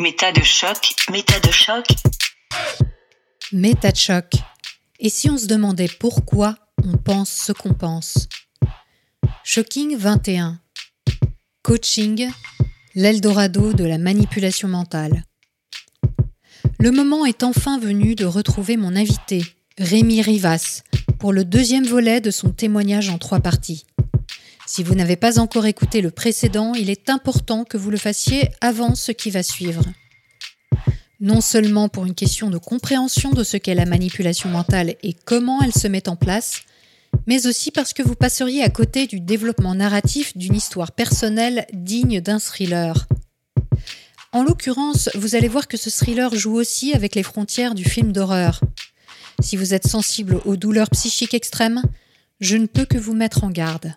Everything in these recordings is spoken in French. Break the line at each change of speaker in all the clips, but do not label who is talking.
Méta de choc, méta de choc.
Méta de choc. Et si on se demandait pourquoi on pense ce qu'on pense? Shocking 21. Coaching, l'Eldorado de la manipulation mentale. Le moment est enfin venu de retrouver mon invité, Rémi Rivas, pour le deuxième volet de son témoignage en trois parties. Si vous n'avez pas encore écouté le précédent, il est important que vous le fassiez avant ce qui va suivre. Non seulement pour une question de compréhension de ce qu'est la manipulation mentale et comment elle se met en place, mais aussi parce que vous passeriez à côté du développement narratif d'une histoire personnelle digne d'un thriller. En l'occurrence, vous allez voir que ce thriller joue aussi avec les frontières du film d'horreur. Si vous êtes sensible aux douleurs psychiques extrêmes, je ne peux que vous mettre en garde.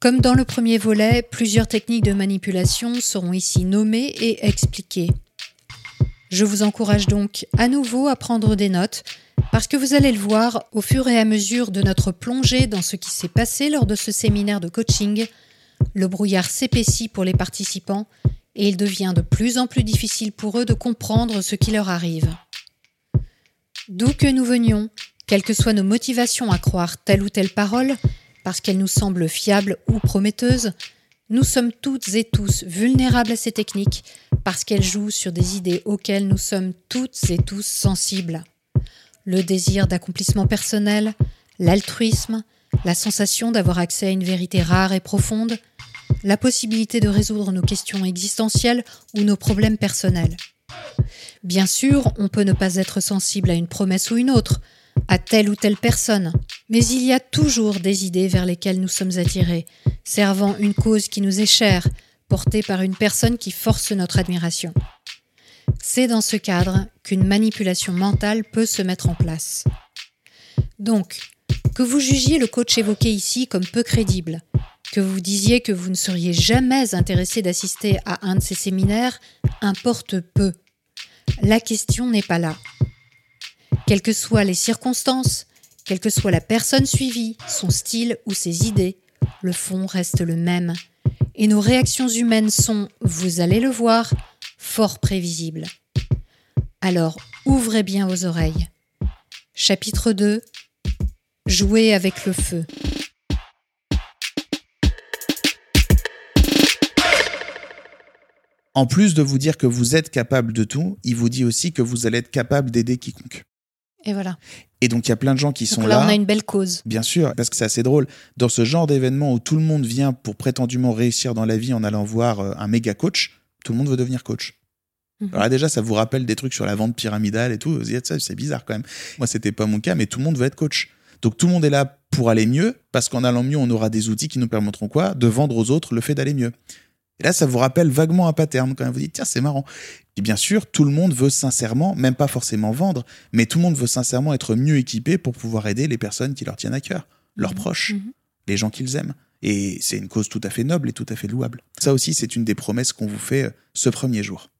Comme dans le premier volet, plusieurs techniques de manipulation seront ici nommées et expliquées. Je vous encourage donc à nouveau à prendre des notes, parce que vous allez le voir au fur et à mesure de notre plongée dans ce qui s'est passé lors de ce séminaire de coaching, le brouillard s'épaissit pour les participants et il devient de plus en plus difficile pour eux de comprendre ce qui leur arrive. D'où que nous venions, quelles que soient nos motivations à croire telle ou telle parole, parce qu'elle nous semble fiable ou prometteuse, nous sommes toutes et tous vulnérables à ces techniques parce qu'elles jouent sur des idées auxquelles nous sommes toutes et tous sensibles. Le désir d'accomplissement personnel, l'altruisme, la sensation d'avoir accès à une vérité rare et profonde, la possibilité de résoudre nos questions existentielles ou nos problèmes personnels. Bien sûr, on peut ne pas être sensible à une promesse ou une autre, à telle ou telle personne. Mais il y a toujours des idées vers lesquelles nous sommes attirés, servant une cause qui nous est chère, portée par une personne qui force notre admiration. C'est dans ce cadre qu'une manipulation mentale peut se mettre en place. Donc, que vous jugiez le coach évoqué ici comme peu crédible, que vous disiez que vous ne seriez jamais intéressé d'assister à un de ces séminaires, importe peu. La question n'est pas là. Quelles que soient les circonstances, quelle que soit la personne suivie, son style ou ses idées, le fond reste le même. Et nos réactions humaines sont, vous allez le voir, fort prévisibles. Alors, ouvrez bien vos oreilles. Chapitre 2 Jouer avec le feu.
En plus de vous dire que vous êtes capable de tout, il vous dit aussi que vous allez être capable d'aider quiconque.
Et voilà.
Et donc il y a plein de gens qui
Donc
sont
là,
là.
on a une belle cause.
Bien sûr, parce que c'est assez drôle. Dans ce genre d'événement où tout le monde vient pour prétendument réussir dans la vie en allant voir euh, un méga coach, tout le monde veut devenir coach.
Mhm.
Alors là, déjà, ça vous rappelle des trucs sur la vente pyramidale et tout. Vous dites, ça, c'est bizarre quand même. Moi, c'était pas mon cas, mais tout le monde veut être coach. Donc tout le monde est là pour aller mieux, parce qu'en allant mieux, on aura des outils qui nous permettront quoi? De vendre aux autres le fait d'aller mieux. Et là, ça vous rappelle vaguement un pattern quand même. Vous dites, tiens, c'est marrant. Et bien sûr, tout le monde veut sincèrement, même pas forcément vendre, mais tout le monde veut sincèrement être mieux équipé pour pouvoir aider les personnes qui leur tiennent à cœur, leurs proches,
Mhm.
les gens qu'ils aiment. Et c'est une cause tout à fait noble et tout à fait louable. Ça aussi, c'est une des promesses qu'on vous fait euh, ce premier jour.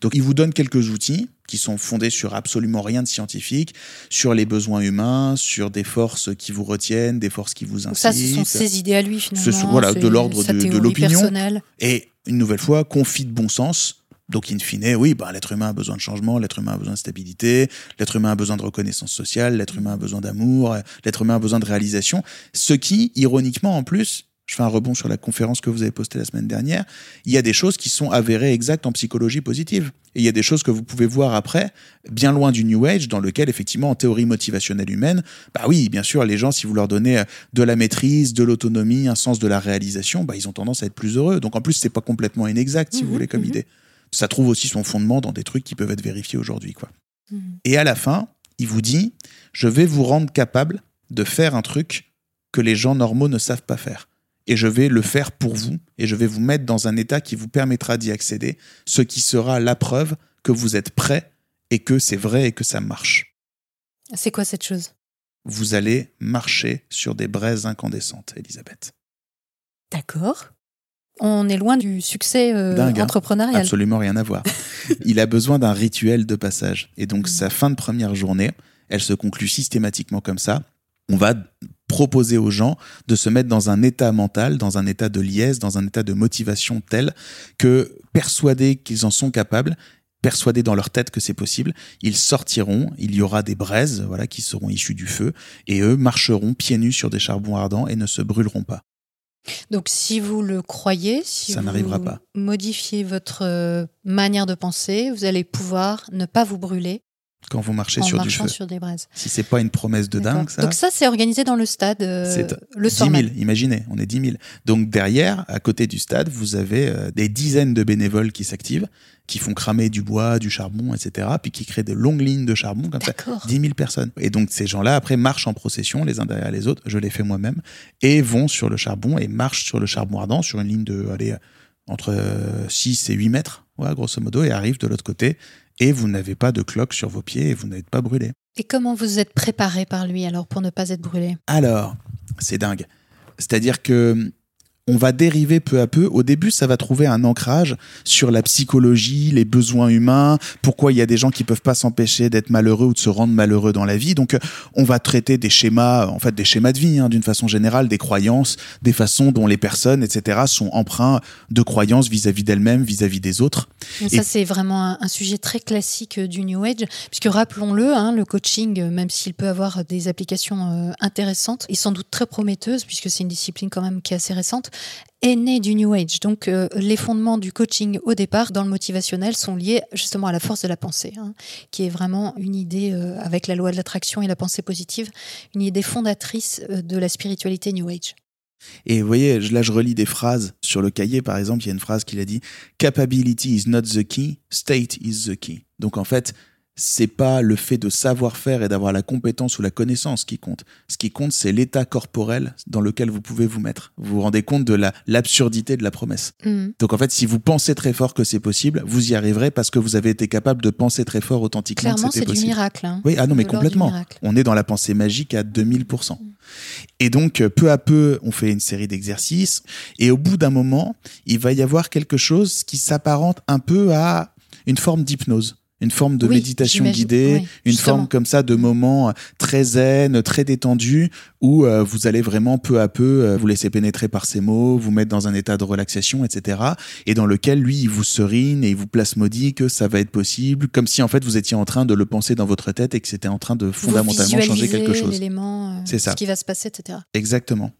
Donc, il vous donne quelques outils qui sont fondés sur absolument rien de scientifique, sur les besoins humains, sur des forces qui vous retiennent, des forces qui vous incitent.
ça, ce sont ses idées à lui, finalement.
Ce sont- voilà, de l'ordre de- de l'opinion.
personnelle.
Et une nouvelle fois, confit de bon sens. Donc, in fine, oui, bah, l'être humain a besoin de changement, l'être humain a besoin de stabilité, l'être humain a besoin de reconnaissance sociale, l'être humain a besoin d'amour, l'être humain a besoin de réalisation. Ce qui, ironiquement, en plus, je fais un rebond sur la conférence que vous avez postée la semaine dernière, il y a des choses qui sont avérées exactes en psychologie positive. Et il y a des choses que vous pouvez voir après, bien loin du New Age, dans lequel, effectivement, en théorie motivationnelle humaine, bah oui, bien sûr, les gens, si vous leur donnez euh, de la maîtrise, de l'autonomie, un sens de la réalisation, bah, ils ont tendance à être plus heureux. Donc, en plus, c'est pas complètement inexact, si vous
Mhm,
voulez, comme
mhm.
idée. Ça trouve aussi son fondement dans des trucs qui peuvent être vérifiés aujourd'hui, quoi.
Mhm.
Et à la fin, il vous dit, je vais vous rendre capable de faire un truc que les gens normaux ne savent pas faire. Et je vais le faire pour vous, et je vais vous mettre dans un état qui vous permettra d'y accéder, ce qui sera la preuve que vous êtes prêt et que c'est vrai et que ça marche.
C'est quoi cette chose?
Vous allez marcher sur des braises incandescentes, Elisabeth.
D'accord. On est loin du succès euh,
Dingue,
entrepreneurial.
Absolument rien à voir. Il a besoin d'un rituel de passage. Et donc, sa fin de première journée, elle se conclut systématiquement comme ça. On va proposer aux gens de se mettre dans un état mental, dans un état de liesse, dans un état de motivation tel que persuadés qu'ils en sont capables, persuadés dans leur tête que c'est possible, ils sortiront, il y aura des braises voilà qui seront issues du feu et eux marcheront pieds nus sur des charbons ardents et ne se brûleront pas.
Donc, si vous le croyez, si
Ça
vous
n'arrivera pas.
modifiez votre euh, manière de penser, vous allez pouvoir ne pas vous brûler
Quand vous marchez
en
sur du feu.
sur des braises.
Si c'est pas une promesse de dingue, ça.
Donc ça, c'est organisé dans le stade euh,
C'est
le
10
soir
000,
même.
imaginez, on est 10 000. Donc derrière, à côté du stade, vous avez euh, des dizaines de bénévoles qui s'activent, qui font cramer du bois, du charbon, etc., puis qui créent des longues lignes de charbon comme ça.
D'accord.
10 000 personnes. Et donc ces gens-là, après, marchent en procession, les uns derrière les autres, je l'ai fait moi-même, et vont sur le charbon et marchent sur le charbon ardent, sur une ligne de, allez, entre euh, 6 et 8 mètres, ouais, grosso modo, et arrivent de l'autre côté, et vous n'avez pas de cloque sur vos pieds, et vous n'êtes pas brûlé.
Et comment vous êtes préparé par lui alors pour ne pas être brûlé?
Alors, c'est dingue. C'est-à-dire que on va dériver peu à peu. Au début, ça va trouver un ancrage sur la psychologie, les besoins humains, pourquoi il y a des gens qui peuvent pas s'empêcher d'être malheureux ou de se rendre malheureux dans la vie. Donc, euh, on va traiter des schémas, en fait, des schémas de vie, hein, d'une façon générale, des croyances, des façons dont les personnes, etc., sont empreints de croyances vis-à-vis d'elles-mêmes, vis-à-vis des autres. Et-
Ça, c'est vraiment un, un sujet très classique euh, du New Age, puisque rappelons-le, hein, le coaching, euh, même s'il peut avoir des applications euh, intéressantes et sans doute très prometteuses, puisque c'est une discipline quand même qui est assez récente, est né du New Age. Donc euh, les fondements du coaching au départ, dans le motivationnel, sont liés justement à la force de la pensée, hein, qui est vraiment une idée euh, avec la loi de l'attraction et la pensée positive, une idée fondatrice euh, de la spiritualité New Age.
Et vous voyez, là, je relis des phrases sur le cahier, par exemple, il y a une phrase qu'il a dit Capability is not the key, state is the key. Donc, en fait, c'est pas le fait de savoir faire et d'avoir la compétence ou la connaissance qui compte. Ce qui compte, c'est l'état corporel dans lequel vous pouvez vous mettre. Vous vous rendez compte de la- l'absurdité de la promesse.
Mhm.
Donc, en fait, si vous pensez très fort que c'est possible, vous y arriverez parce que vous avez été capable de penser très fort authentiquement
Clairement,
que
c'est
c'était
du
possible.
miracle. hein.
Oui, ah non, mais
du
complètement. On est dans la pensée magique à 2000%. Et donc, euh, peu à peu, on fait une série d'exercices. Et au bout d'un moment, il va y avoir quelque chose qui s'apparente un peu à une forme d'hypnose. Une forme de
Oui,
méditation guidée,
Oui,
une
justement.
forme comme ça de moments euh, très zen, très détendu, où euh, vous allez vraiment peu à peu euh, vous laisser pénétrer par ces mots, vous mettre dans un état de relaxation, etc. Et dans lequel lui, il vous serine et il vous plasmodie que ça va être possible, comme si en fait vous étiez en train de le penser dans votre tête et que c'était en train de fondamentalement changer quelque chose.
euh,
C'est ça.
ce qui va se passer, etc.
Exactement.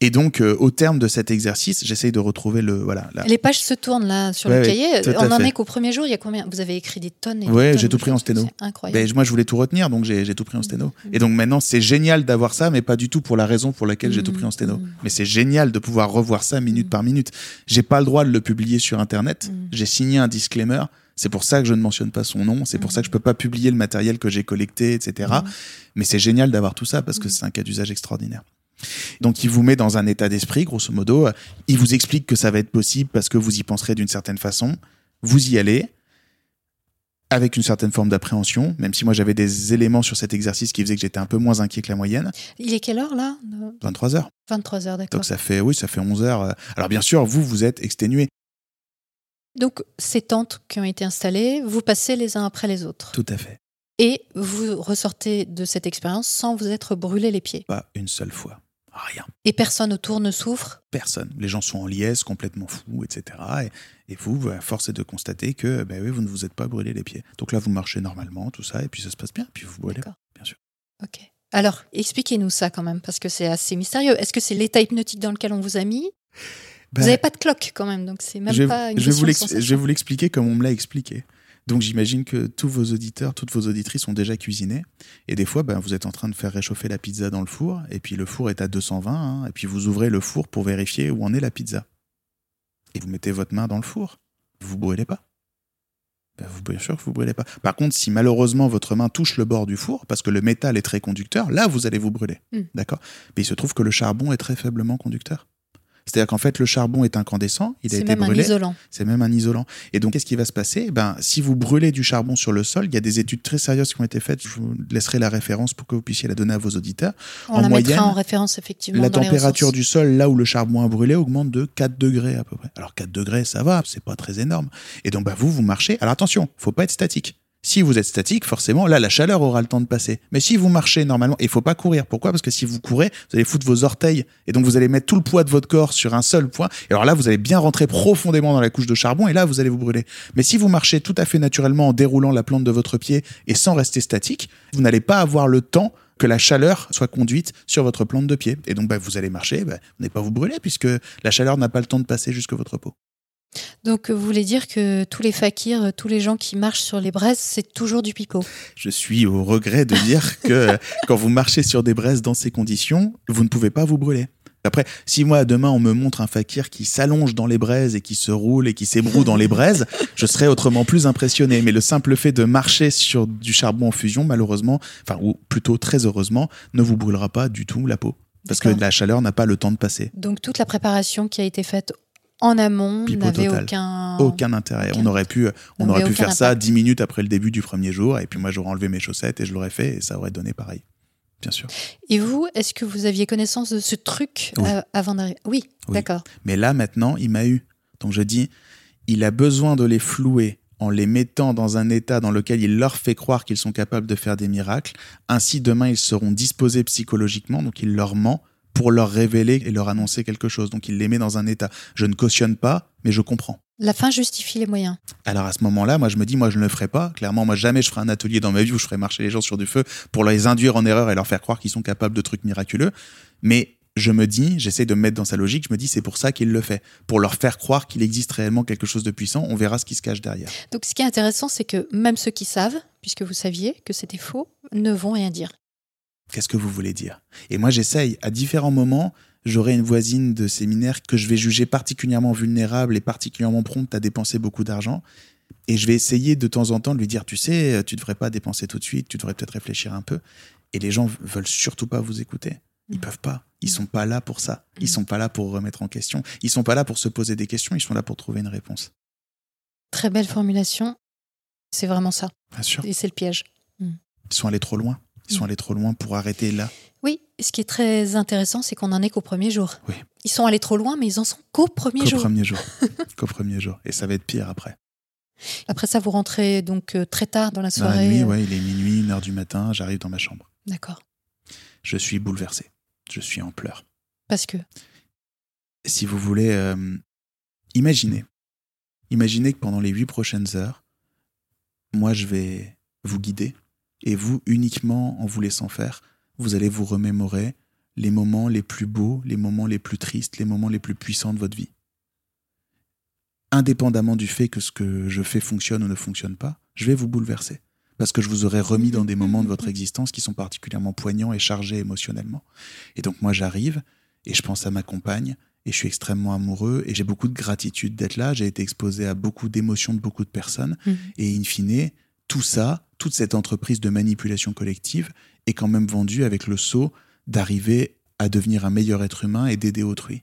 Et donc, euh, au terme de cet exercice, j'essaye de retrouver le voilà. la-
Les pages se tournent là sur
Ouais,
le cahier. On en
fait.
est qu'au premier jour. Il y a combien? Vous avez écrit des tonnes et tonnes
j'ai tout pris en sténo.
Incroyable.
Moi, je voulais tout retenir, donc j'ai tout pris en sténo. Et donc maintenant, c'est génial d'avoir ça, mais pas du tout pour la raison pour laquelle j'ai tout pris en sténo.
Mhm.
Mais c'est génial de pouvoir revoir ça minute par minute. J'ai pas le droit de le publier sur Internet.
Mhm.
J'ai signé un disclaimer. C'est pour ça que je ne mentionne pas son nom. C'est pour ça que je peux pas publier le matériel que j'ai collecté, etc. Mais c'est génial d'avoir tout ça parce que c'est un cas d'usage extraordinaire. Donc il vous met dans un état d'esprit, grosso modo. Il vous explique que ça va être possible parce que vous y penserez d'une certaine façon. Vous y allez avec une certaine forme d'appréhension, même si moi j'avais des éléments sur cet exercice qui faisaient que j'étais un peu moins inquiet que la moyenne.
Il est quelle heure là?
23 heures.
23 heures, d'accord.
Donc ça fait, oui, ça fait 11 heures. Alors bien sûr, vous, vous êtes exténué.
Donc, ces tentes qui ont été installées, vous passez les uns après les autres.
Tout à fait.
Et vous ressortez de cette expérience sans vous être brûlé les pieds.
Pas une seule fois. Rien.
Et personne autour ne souffre?
Personne. Les gens sont en liesse, complètement fous, etc. Et, et vous, à force est de constater que ben oui, vous ne vous êtes pas brûlé les pieds. Donc là, vous marchez normalement, tout ça, et puis ça se passe bien, puis vous brûlez bien sûr.
Ok. Alors, expliquez-nous ça quand même, parce que c'est assez mystérieux. Est-ce que c'est l'état hypnotique dans lequel on vous a mis?
Ben,
Vous n'avez pas de cloque quand même, donc c'est même
je,
pas une
je vais vous je vais vous l'expliquer comme on me l'a expliqué. Donc j'imagine que tous vos auditeurs, toutes vos auditrices ont déjà cuisiné. Et des fois, ben, vous êtes en train de faire réchauffer la pizza dans le four, et puis le four est à 220, hein, et puis vous ouvrez le four pour vérifier où en est la pizza. Et vous mettez votre main dans le four. Vous vous brûlez pas. Ben, vous, bien sûr que vous brûlez pas. Par contre, si malheureusement votre main touche le bord du four, parce que le métal est très conducteur, là vous allez vous brûler.
Mm.
D'accord? Mais il se trouve que le charbon est très faiblement conducteur. C'est-à-dire qu'en fait, le charbon est incandescent, il a
C'est
été
même un
brûlé.
isolant.
C'est même un isolant. Et donc, qu'est-ce qui va se passer? Ben, Si vous brûlez du charbon sur le sol, il y a des études très sérieuses qui ont été faites. Je vous laisserai la référence pour que vous puissiez la donner à vos auditeurs.
On
En
la
moyenne,
mettra en référence effectivement.
la
dans
température du sol, là où le charbon a brûlé, augmente de 4 degrés à peu près. Alors, 4 degrés, ça va, c'est pas très énorme. Et donc, bah, vous, vous marchez. Alors, attention, faut pas être statique. Si vous êtes statique, forcément, là, la chaleur aura le temps de passer. Mais si vous marchez normalement, il faut pas courir. Pourquoi? Parce que si vous courez, vous allez foutre vos orteils et donc vous allez mettre tout le poids de votre corps sur un seul point. Et alors là, vous allez bien rentrer profondément dans la couche de charbon et là, vous allez vous brûler. Mais si vous marchez tout à fait naturellement en déroulant la plante de votre pied et sans rester statique, vous n'allez pas avoir le temps que la chaleur soit conduite sur votre plante de pied. Et donc, bah, vous allez marcher, bah, vous n'allez pas vous brûler puisque la chaleur n'a pas le temps de passer jusque votre peau.
Donc, vous voulez dire que tous les fakirs, tous les gens qui marchent sur les braises, c'est toujours du pipeau
Je suis au regret de dire que quand vous marchez sur des braises dans ces conditions, vous ne pouvez pas vous brûler. Après, si moi demain on me montre un fakir qui s'allonge dans les braises et qui se roule et qui s'ébroue dans les braises, je serais autrement plus impressionné. Mais le simple fait de marcher sur du charbon en fusion, malheureusement, enfin ou plutôt très heureusement, ne vous brûlera pas du tout la peau parce que la chaleur n'a pas le temps de passer.
Donc toute la préparation qui a été faite en amont n'avait aucun
aucun intérêt. on aurait pu on aurait pu faire ça dix minutes après le début du premier jour et puis moi j'aurais enlevé mes chaussettes et je l'aurais fait et ça aurait donné pareil. Bien sûr.
Et vous, est-ce que vous aviez connaissance de ce truc
Oui.
euh, avant d'arriver oui,
Oui.
d'accord.
Mais là maintenant, il m'a eu. Donc je dis il a besoin de les flouer en les mettant dans un état dans lequel il leur fait croire qu'ils sont capables de faire des miracles. Ainsi, demain, ils seront disposés psychologiquement, donc il leur ment pour leur révéler et leur annoncer quelque chose. Donc il les met dans un état. Je ne cautionne pas, mais je comprends.
La fin justifie les moyens.
Alors à ce moment-là, moi je me dis, moi je ne le ferai pas. Clairement, moi jamais je ferai un atelier dans ma vie où je ferai marcher les gens sur du feu pour les induire en erreur et leur faire croire qu'ils sont capables de trucs miraculeux. Mais je me dis, j'essaie de me mettre dans sa logique, je me dis c'est pour ça qu'il le fait, pour leur faire croire qu'il existe réellement quelque chose de puissant. On verra ce qui se cache derrière.
Donc ce qui est intéressant, c'est que même ceux qui savent, puisque vous saviez que c'était faux, ne vont rien dire.
Qu'est-ce que vous voulez dire? Et moi j'essaye à différents moments. J'aurai une voisine de séminaire que je vais juger particulièrement vulnérable et particulièrement prompte à dépenser beaucoup d'argent. Et je vais essayer de temps en temps de lui dire, tu sais, tu devrais pas dépenser tout de suite, tu devrais peut-être réfléchir un peu. Et les gens veulent surtout pas vous écouter. Ils
Mm.
peuvent pas. Ils sont pas là pour ça. Ils
Mm.
sont pas là pour remettre en question. Ils sont pas là pour se poser des questions. Ils sont là pour trouver une réponse.
Très belle formulation. C'est vraiment ça.
Bien sûr.
Et c'est le piège.
Ils sont allés trop loin. Ils sont allés trop loin pour arrêter là.
Oui, ce qui est très intéressant, c'est qu'on n'en est qu'au premier jour.
Oui.
Ils sont allés trop loin, mais ils en sont qu'au premier
Qu'au
jour.
premier jour. Qu'au premier jour. Et ça va être pire après.
Après ça, vous rentrez donc euh, très tard dans la
Dans la
soirée.
nuit,
euh,
ouais, il est minuit, une heure du matin, j'arrive dans ma chambre.
D'accord.
Je suis bouleversé. Je suis en pleurs.
Parce que?
Si vous voulez, euh, imaginez. Imaginez que pendant les huit prochaines heures, moi je vais vous guider et vous, uniquement en vous laissant faire, vous allez vous remémorer les moments les plus beaux, les moments les plus tristes, les moments les plus puissants de votre vie. Indépendamment du fait que ce que je fais fonctionne ou ne fonctionne pas, je vais vous bouleverser. Parce que je vous aurai remis dans des moments de votre existence qui sont particulièrement poignants et chargés émotionnellement. Et donc moi j'arrive et je pense à ma compagne et je suis extrêmement amoureux et j'ai beaucoup de gratitude d'être là. J'ai été exposé à beaucoup d'émotions de beaucoup de personnes.
Mhm.
Et in fine, tout ça, toute cette entreprise de manipulation collective est quand même vendue avec le saut d'arriver à devenir un meilleur être humain et d'aider autrui.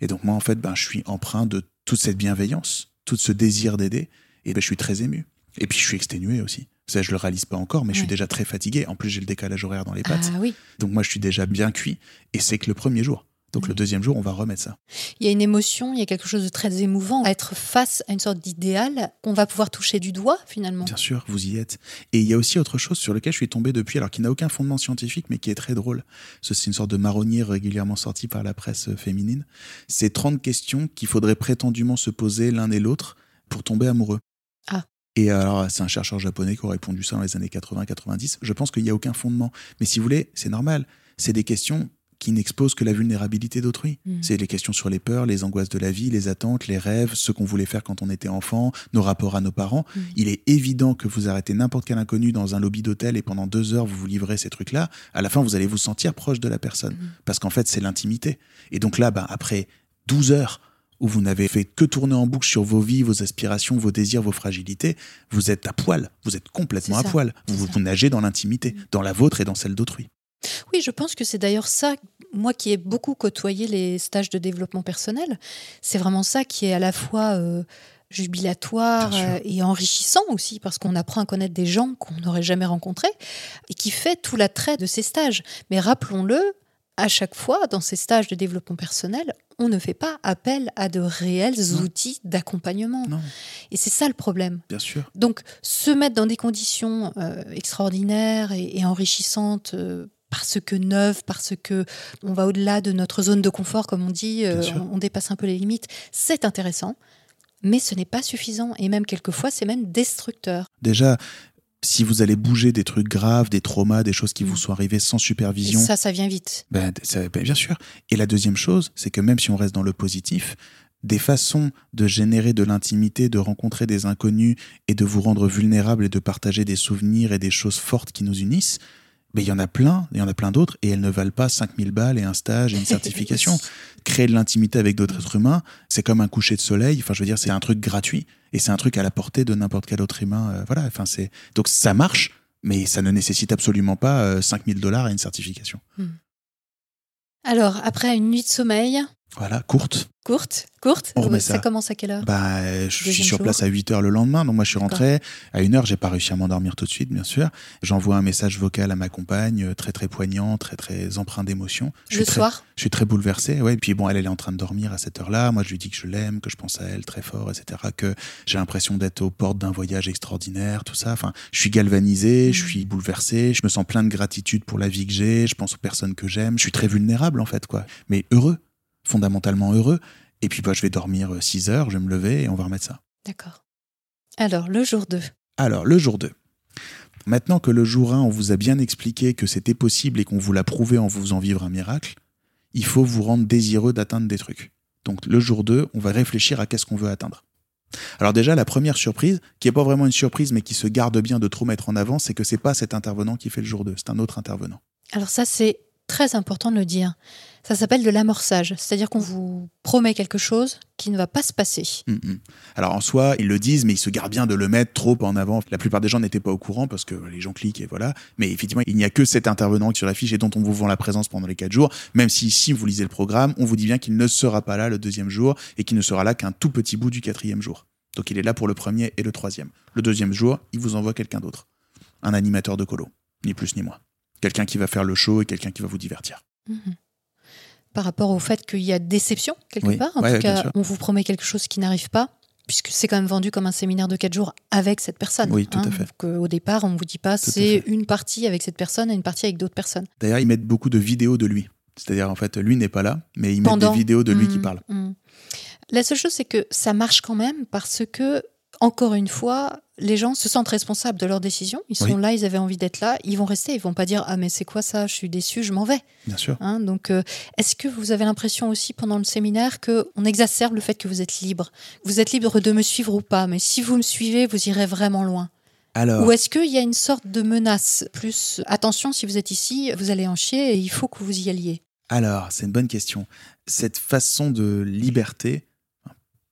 Et donc moi, en fait, ben, je suis empreint de toute cette bienveillance, tout ce désir d'aider, et ben, je suis très ému. Et puis je suis exténué aussi. Ça, je le réalise pas encore, mais je suis déjà très fatigué. En plus, j'ai le décalage horaire dans les pattes.
Ah oui.
Donc moi, je suis déjà bien cuit, et c'est que le premier jour. Donc le deuxième jour, on va remettre ça.
Il y a une émotion, il y a quelque chose de très émouvant à être face à une sorte d'idéal qu'on va pouvoir toucher du doigt finalement.
Bien sûr, vous y êtes. Et il y a aussi autre chose sur lequel je suis tombé depuis, alors qui n'a aucun fondement scientifique, mais qui est très drôle. Ce- C'est une sorte de marronnier régulièrement sorti par la presse euh, féminine. C'est 30 questions qu'il faudrait prétendument se poser l'un et l'autre pour tomber amoureux.
Ah.
Et alors, c'est un chercheur japonais qui a répondu ça dans les années 80-90. Je pense qu'il n'y a aucun fondement. Mais si vous voulez, c'est normal. C'est des questions qui n'exposent que la vulnérabilité d'autrui.
Mm.
C'est les questions sur les peurs, les angoisses de la vie, les attentes, les rêves, ce qu'on voulait faire quand on était enfant, nos rapports à nos parents.
Mm.
Il est évident que vous arrêtez n'importe quel inconnu dans un lobby d'hôtel et pendant deux heures vous vous livrez ces trucs-là. À la fin, vous allez vous sentir proche de la personne
Mm.
parce qu'en fait, c'est l'intimité. Et donc là, ben, après 12 heures où vous n'avez fait que tourner en boucle sur vos vies, vos aspirations, vos désirs, vos fragilités, vous êtes à poil. Vous êtes complètement à poil. Vous, nagez dans l'intimité, dans la vôtre et dans celle d'autrui.
Oui, je pense que c'est d'ailleurs ça, moi qui ai beaucoup côtoyé les stages de développement personnel, c'est vraiment ça qui est à la fois euh, jubilatoire euh, et enrichissant aussi, parce qu'on apprend à connaître des gens qu'on n'aurait jamais rencontrés, et qui fait tout l'attrait de ces stages. Mais rappelons-le, à chaque fois, dans ces stages de développement personnel, on ne fait pas appel à de réels
Non.
outils d'accompagnement. Et c'est ça le problème.
bien sûr.
Donc, se mettre dans des conditions euh, extraordinaires et, et enrichissantes euh, parce que neuves, parce que on va au-delà de notre zone de confort, comme on dit, euh, on, on dépasse un peu les limites, c'est intéressant, mais ce n'est pas suffisant. Et même quelquefois, c'est même destructeur.
Déjà, si vous allez bouger des trucs graves, des traumas, des choses qui
Mm.
vous sont arrivées sans
Et
supervision,
ça, ça vient vite.
Ben, ça- ben, bien sûr. Et la deuxième chose, c'est que même si on reste dans le positif, des façons de générer de l'intimité, de rencontrer des inconnus et de vous rendre vulnérable et de partager des souvenirs et des choses fortes qui nous unissent, ben, il y en a plein, il y en a plein d'autres, et elles ne valent pas 5000 balles et un stage et une certification. Créer de l'intimité avec d'autres êtres humains, c'est comme un coucher de soleil, enfin je veux dire, c'est un truc gratuit, et c'est un truc à la portée de n'importe quel autre humain. euh, voilà, enfin c'est... Donc ça marche, mais ça ne nécessite absolument pas euh, 5000 dollars et une certification.
Alors, après une nuit de sommeil,
Voilà, courte.
courte, courte,
On remet
ça
ça.
commence à quelle heure
Bah, je suis
Deuxième
sur
jour.
place à 8 heures le lendemain, donc moi je suis rentré à 1 heure, j'ai pas réussi à m'endormir tout de suite, bien sûr. J'envoie un message vocal à ma compagne, euh, très très poignant, très très empreint d'émotion. Je
Le
très,
soir
je suis très bouleversé, ouais. Puis bon, elle, elle est en train de dormir à cette heure-là. Moi, je lui dis que je l'aime, que je pense à elle très fort, etc. Que j'ai l'impression d'être aux portes d'un voyage extraordinaire, tout ça. Enfin, je suis galvanisé, je
Mhm.
suis bouleversé, je me sens plein de gratitude pour la vie que j'ai, je pense aux personnes que j'aime. Je suis très vulnérable, en fait, quoi. Mais heureux, fondamentalement heureux. Et puis, bah, je vais dormir 6 heures, je vais me lever et on va remettre ça.
D'accord. Alors, le jour 2.
Alors, le jour 2. Maintenant que le jour 1, on vous a bien expliqué que c'était possible et qu'on vous l'a prouvé en vous faisant vivre un miracle, il faut vous rendre désireux d'atteindre des trucs. Donc, le jour 2, on va réfléchir à qu'est-ce qu'on veut atteindre. Alors déjà, la première surprise, qui n'est pas vraiment une surprise, mais qui se garde bien de trop mettre en avant, c'est que c'est pas cet intervenant qui fait le jour 2, c'est un autre intervenant.
Alors ça, c'est très important de le dire. Ça s'appelle de l'amorçage, c'est-à-dire qu'on vous promet quelque chose qui ne va pas se passer.
Mm, mm. Alors en soi, ils le disent, mais ils se gardent bien de le mettre trop en avant. La plupart des gens n'étaient pas au courant parce que les gens cliquent et voilà. Mais effectivement, il n'y a que cet intervenant sur la fiche et dont on vous vend la présence pendant les quatre jours. Même si si vous lisez le programme, on vous dit bien qu'il ne sera pas là le deuxième jour et qu'il ne sera là qu'un tout petit bout du quatrième jour. Donc il est là pour le premier et le troisième. Le deuxième jour, il vous envoie quelqu'un d'autre. Un animateur de colo. Ni plus ni moins. Quelqu'un qui va faire le show et quelqu'un qui va vous divertir.
Mhm. Par rapport au fait qu'il y a déception quelque
Oui,
part. En
ouais,
tout cas, on vous promet quelque chose qui n'arrive pas, puisque c'est quand même vendu comme un séminaire de 4 jours avec cette personne.
Oui, tout à fait.
Donc, euh, au départ, on ne vous dit pas c'est une partie avec cette personne et une partie avec d'autres personnes.
D'ailleurs, ils mettent beaucoup de vidéos de lui. C'est-à-dire, en fait, lui n'est pas là, mais ils mettent
Pendant.
des vidéos de lui qui
Mhm,
parle.
mhm. La seule chose, c'est que ça marche quand même parce que, encore une fois, les gens se sentent responsables de leurs décisions. Ils sont
Oui.
là, ils avaient envie d'être là, ils vont rester. Ils vont pas dire ah mais c'est quoi ça? Je suis déçu, je m'en vais.
Bien sûr.
Hein, donc, euh, est-ce que vous avez l'impression aussi pendant le séminaire que on exacerbe le fait que vous êtes libre? Vous êtes libre de me suivre ou pas, mais si vous me suivez, vous irez vraiment loin.
Alors,
Ou est-ce qu'il y a une sorte de menace Plus? Attention, si vous êtes ici, vous allez en chier et il faut que vous y alliez.
Alors, c'est une bonne question. Cette façon de liberté,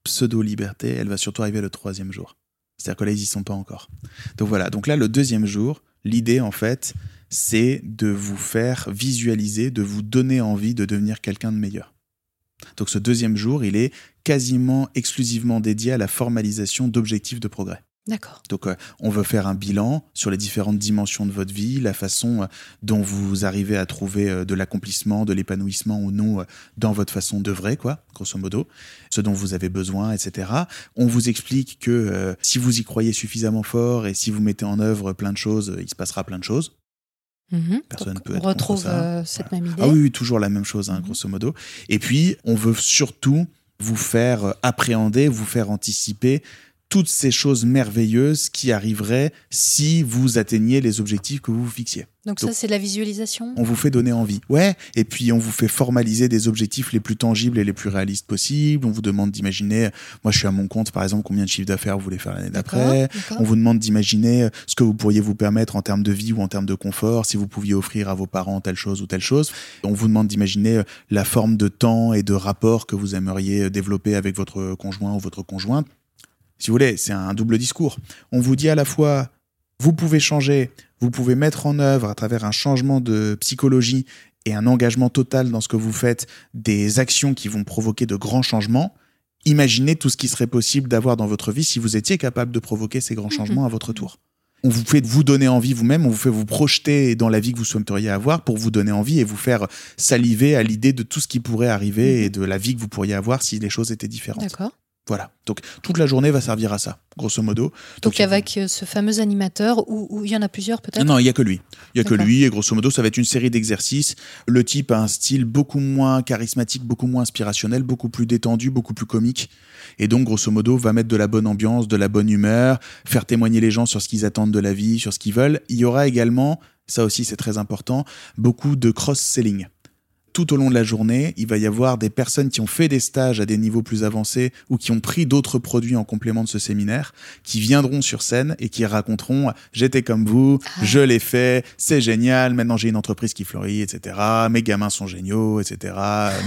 pseudo-liberté, elle va surtout arriver le troisième jour. C'est-à-dire que là, ils y sont pas encore. Donc voilà, donc là, le deuxième jour, l'idée, en fait, c'est de vous faire visualiser, de vous donner envie de devenir quelqu'un de meilleur. Donc ce deuxième jour, il est quasiment exclusivement dédié à la formalisation d'objectifs de progrès.
D'accord.
Donc, euh, on veut faire un bilan sur les différentes dimensions de votre vie, la façon euh, dont vous arrivez à trouver euh, de l'accomplissement, de l'épanouissement ou non dans votre façon d'œuvrer, quoi, grosso modo, ce dont vous avez besoin, etc. On vous explique que euh, si vous y croyez suffisamment fort et si vous mettez en œuvre plein de choses, il se passera plein de choses.
Mhm.
Personne
Donc,
peut
on
être
retrouve
contre ça.
euh, cette même idée.
Ah oui, oui, toujours la même chose, hein,
Mhm.
grosso modo. Et puis, on veut surtout vous faire appréhender, vous faire anticiper toutes ces choses merveilleuses qui arriveraient si vous atteigniez les objectifs que vous vous fixiez.
Donc ça, c'est de la visualisation?
On vous fait donner envie. Ouais, et puis on vous fait formaliser des objectifs les plus tangibles et les plus réalistes possibles. On vous demande d'imaginer, moi je suis à mon compte par exemple, combien de chiffre d'affaires vous voulez faire l'année d'après. On vous demande d'imaginer ce que vous pourriez vous permettre en termes de vie ou en termes de confort, si vous pouviez offrir à vos parents telle chose ou telle chose. On vous demande d'imaginer euh, la forme de temps et de rapport que vous aimeriez développer avec votre conjoint ou votre conjointe. Si vous voulez, c'est un double discours. On vous dit à la fois, vous pouvez changer, vous pouvez mettre en œuvre à travers un changement de psychologie et un engagement total dans ce que vous faites, des actions qui vont provoquer de grands changements. Imaginez tout ce qui serait possible d'avoir dans votre vie si vous étiez capable de provoquer ces grands
Mhm.
changements à votre tour. on vous fait vous donner envie vous-même, on vous fait vous projeter dans la vie que vous souhaiteriez avoir pour vous donner envie et vous faire saliver à l'idée de tout ce qui pourrait arriver
Mhm.
et de la vie que vous pourriez avoir si les choses étaient différentes.
D'accord.
Voilà. Donc toute la journée va servir à ça, grosso modo.
Donc, avec euh, ce fameux animateur, ou il y en a plusieurs peut-être?
Non, il y a que lui. Il y a que lui et grosso modo, ça va être une série d'exercices. Le type a un style beaucoup moins charismatique, beaucoup moins inspirationnel, beaucoup plus détendu, beaucoup plus comique. Et donc, grosso modo, va mettre de la bonne ambiance, de la bonne humeur, faire témoigner les gens sur ce qu'ils attendent de la vie, sur ce qu'ils veulent. Il y aura également, ça aussi c'est très important, beaucoup de cross-selling. Tout au long de la journée, il va y avoir des personnes qui ont fait des stages à des niveaux plus avancés ou qui ont pris d'autres produits en complément de ce séminaire, qui viendront sur scène et qui raconteront j'étais comme vous,
Ah.
je l'ai fait, c'est génial, maintenant j'ai une entreprise qui fleurit, etc. Mes gamins sont géniaux, etc.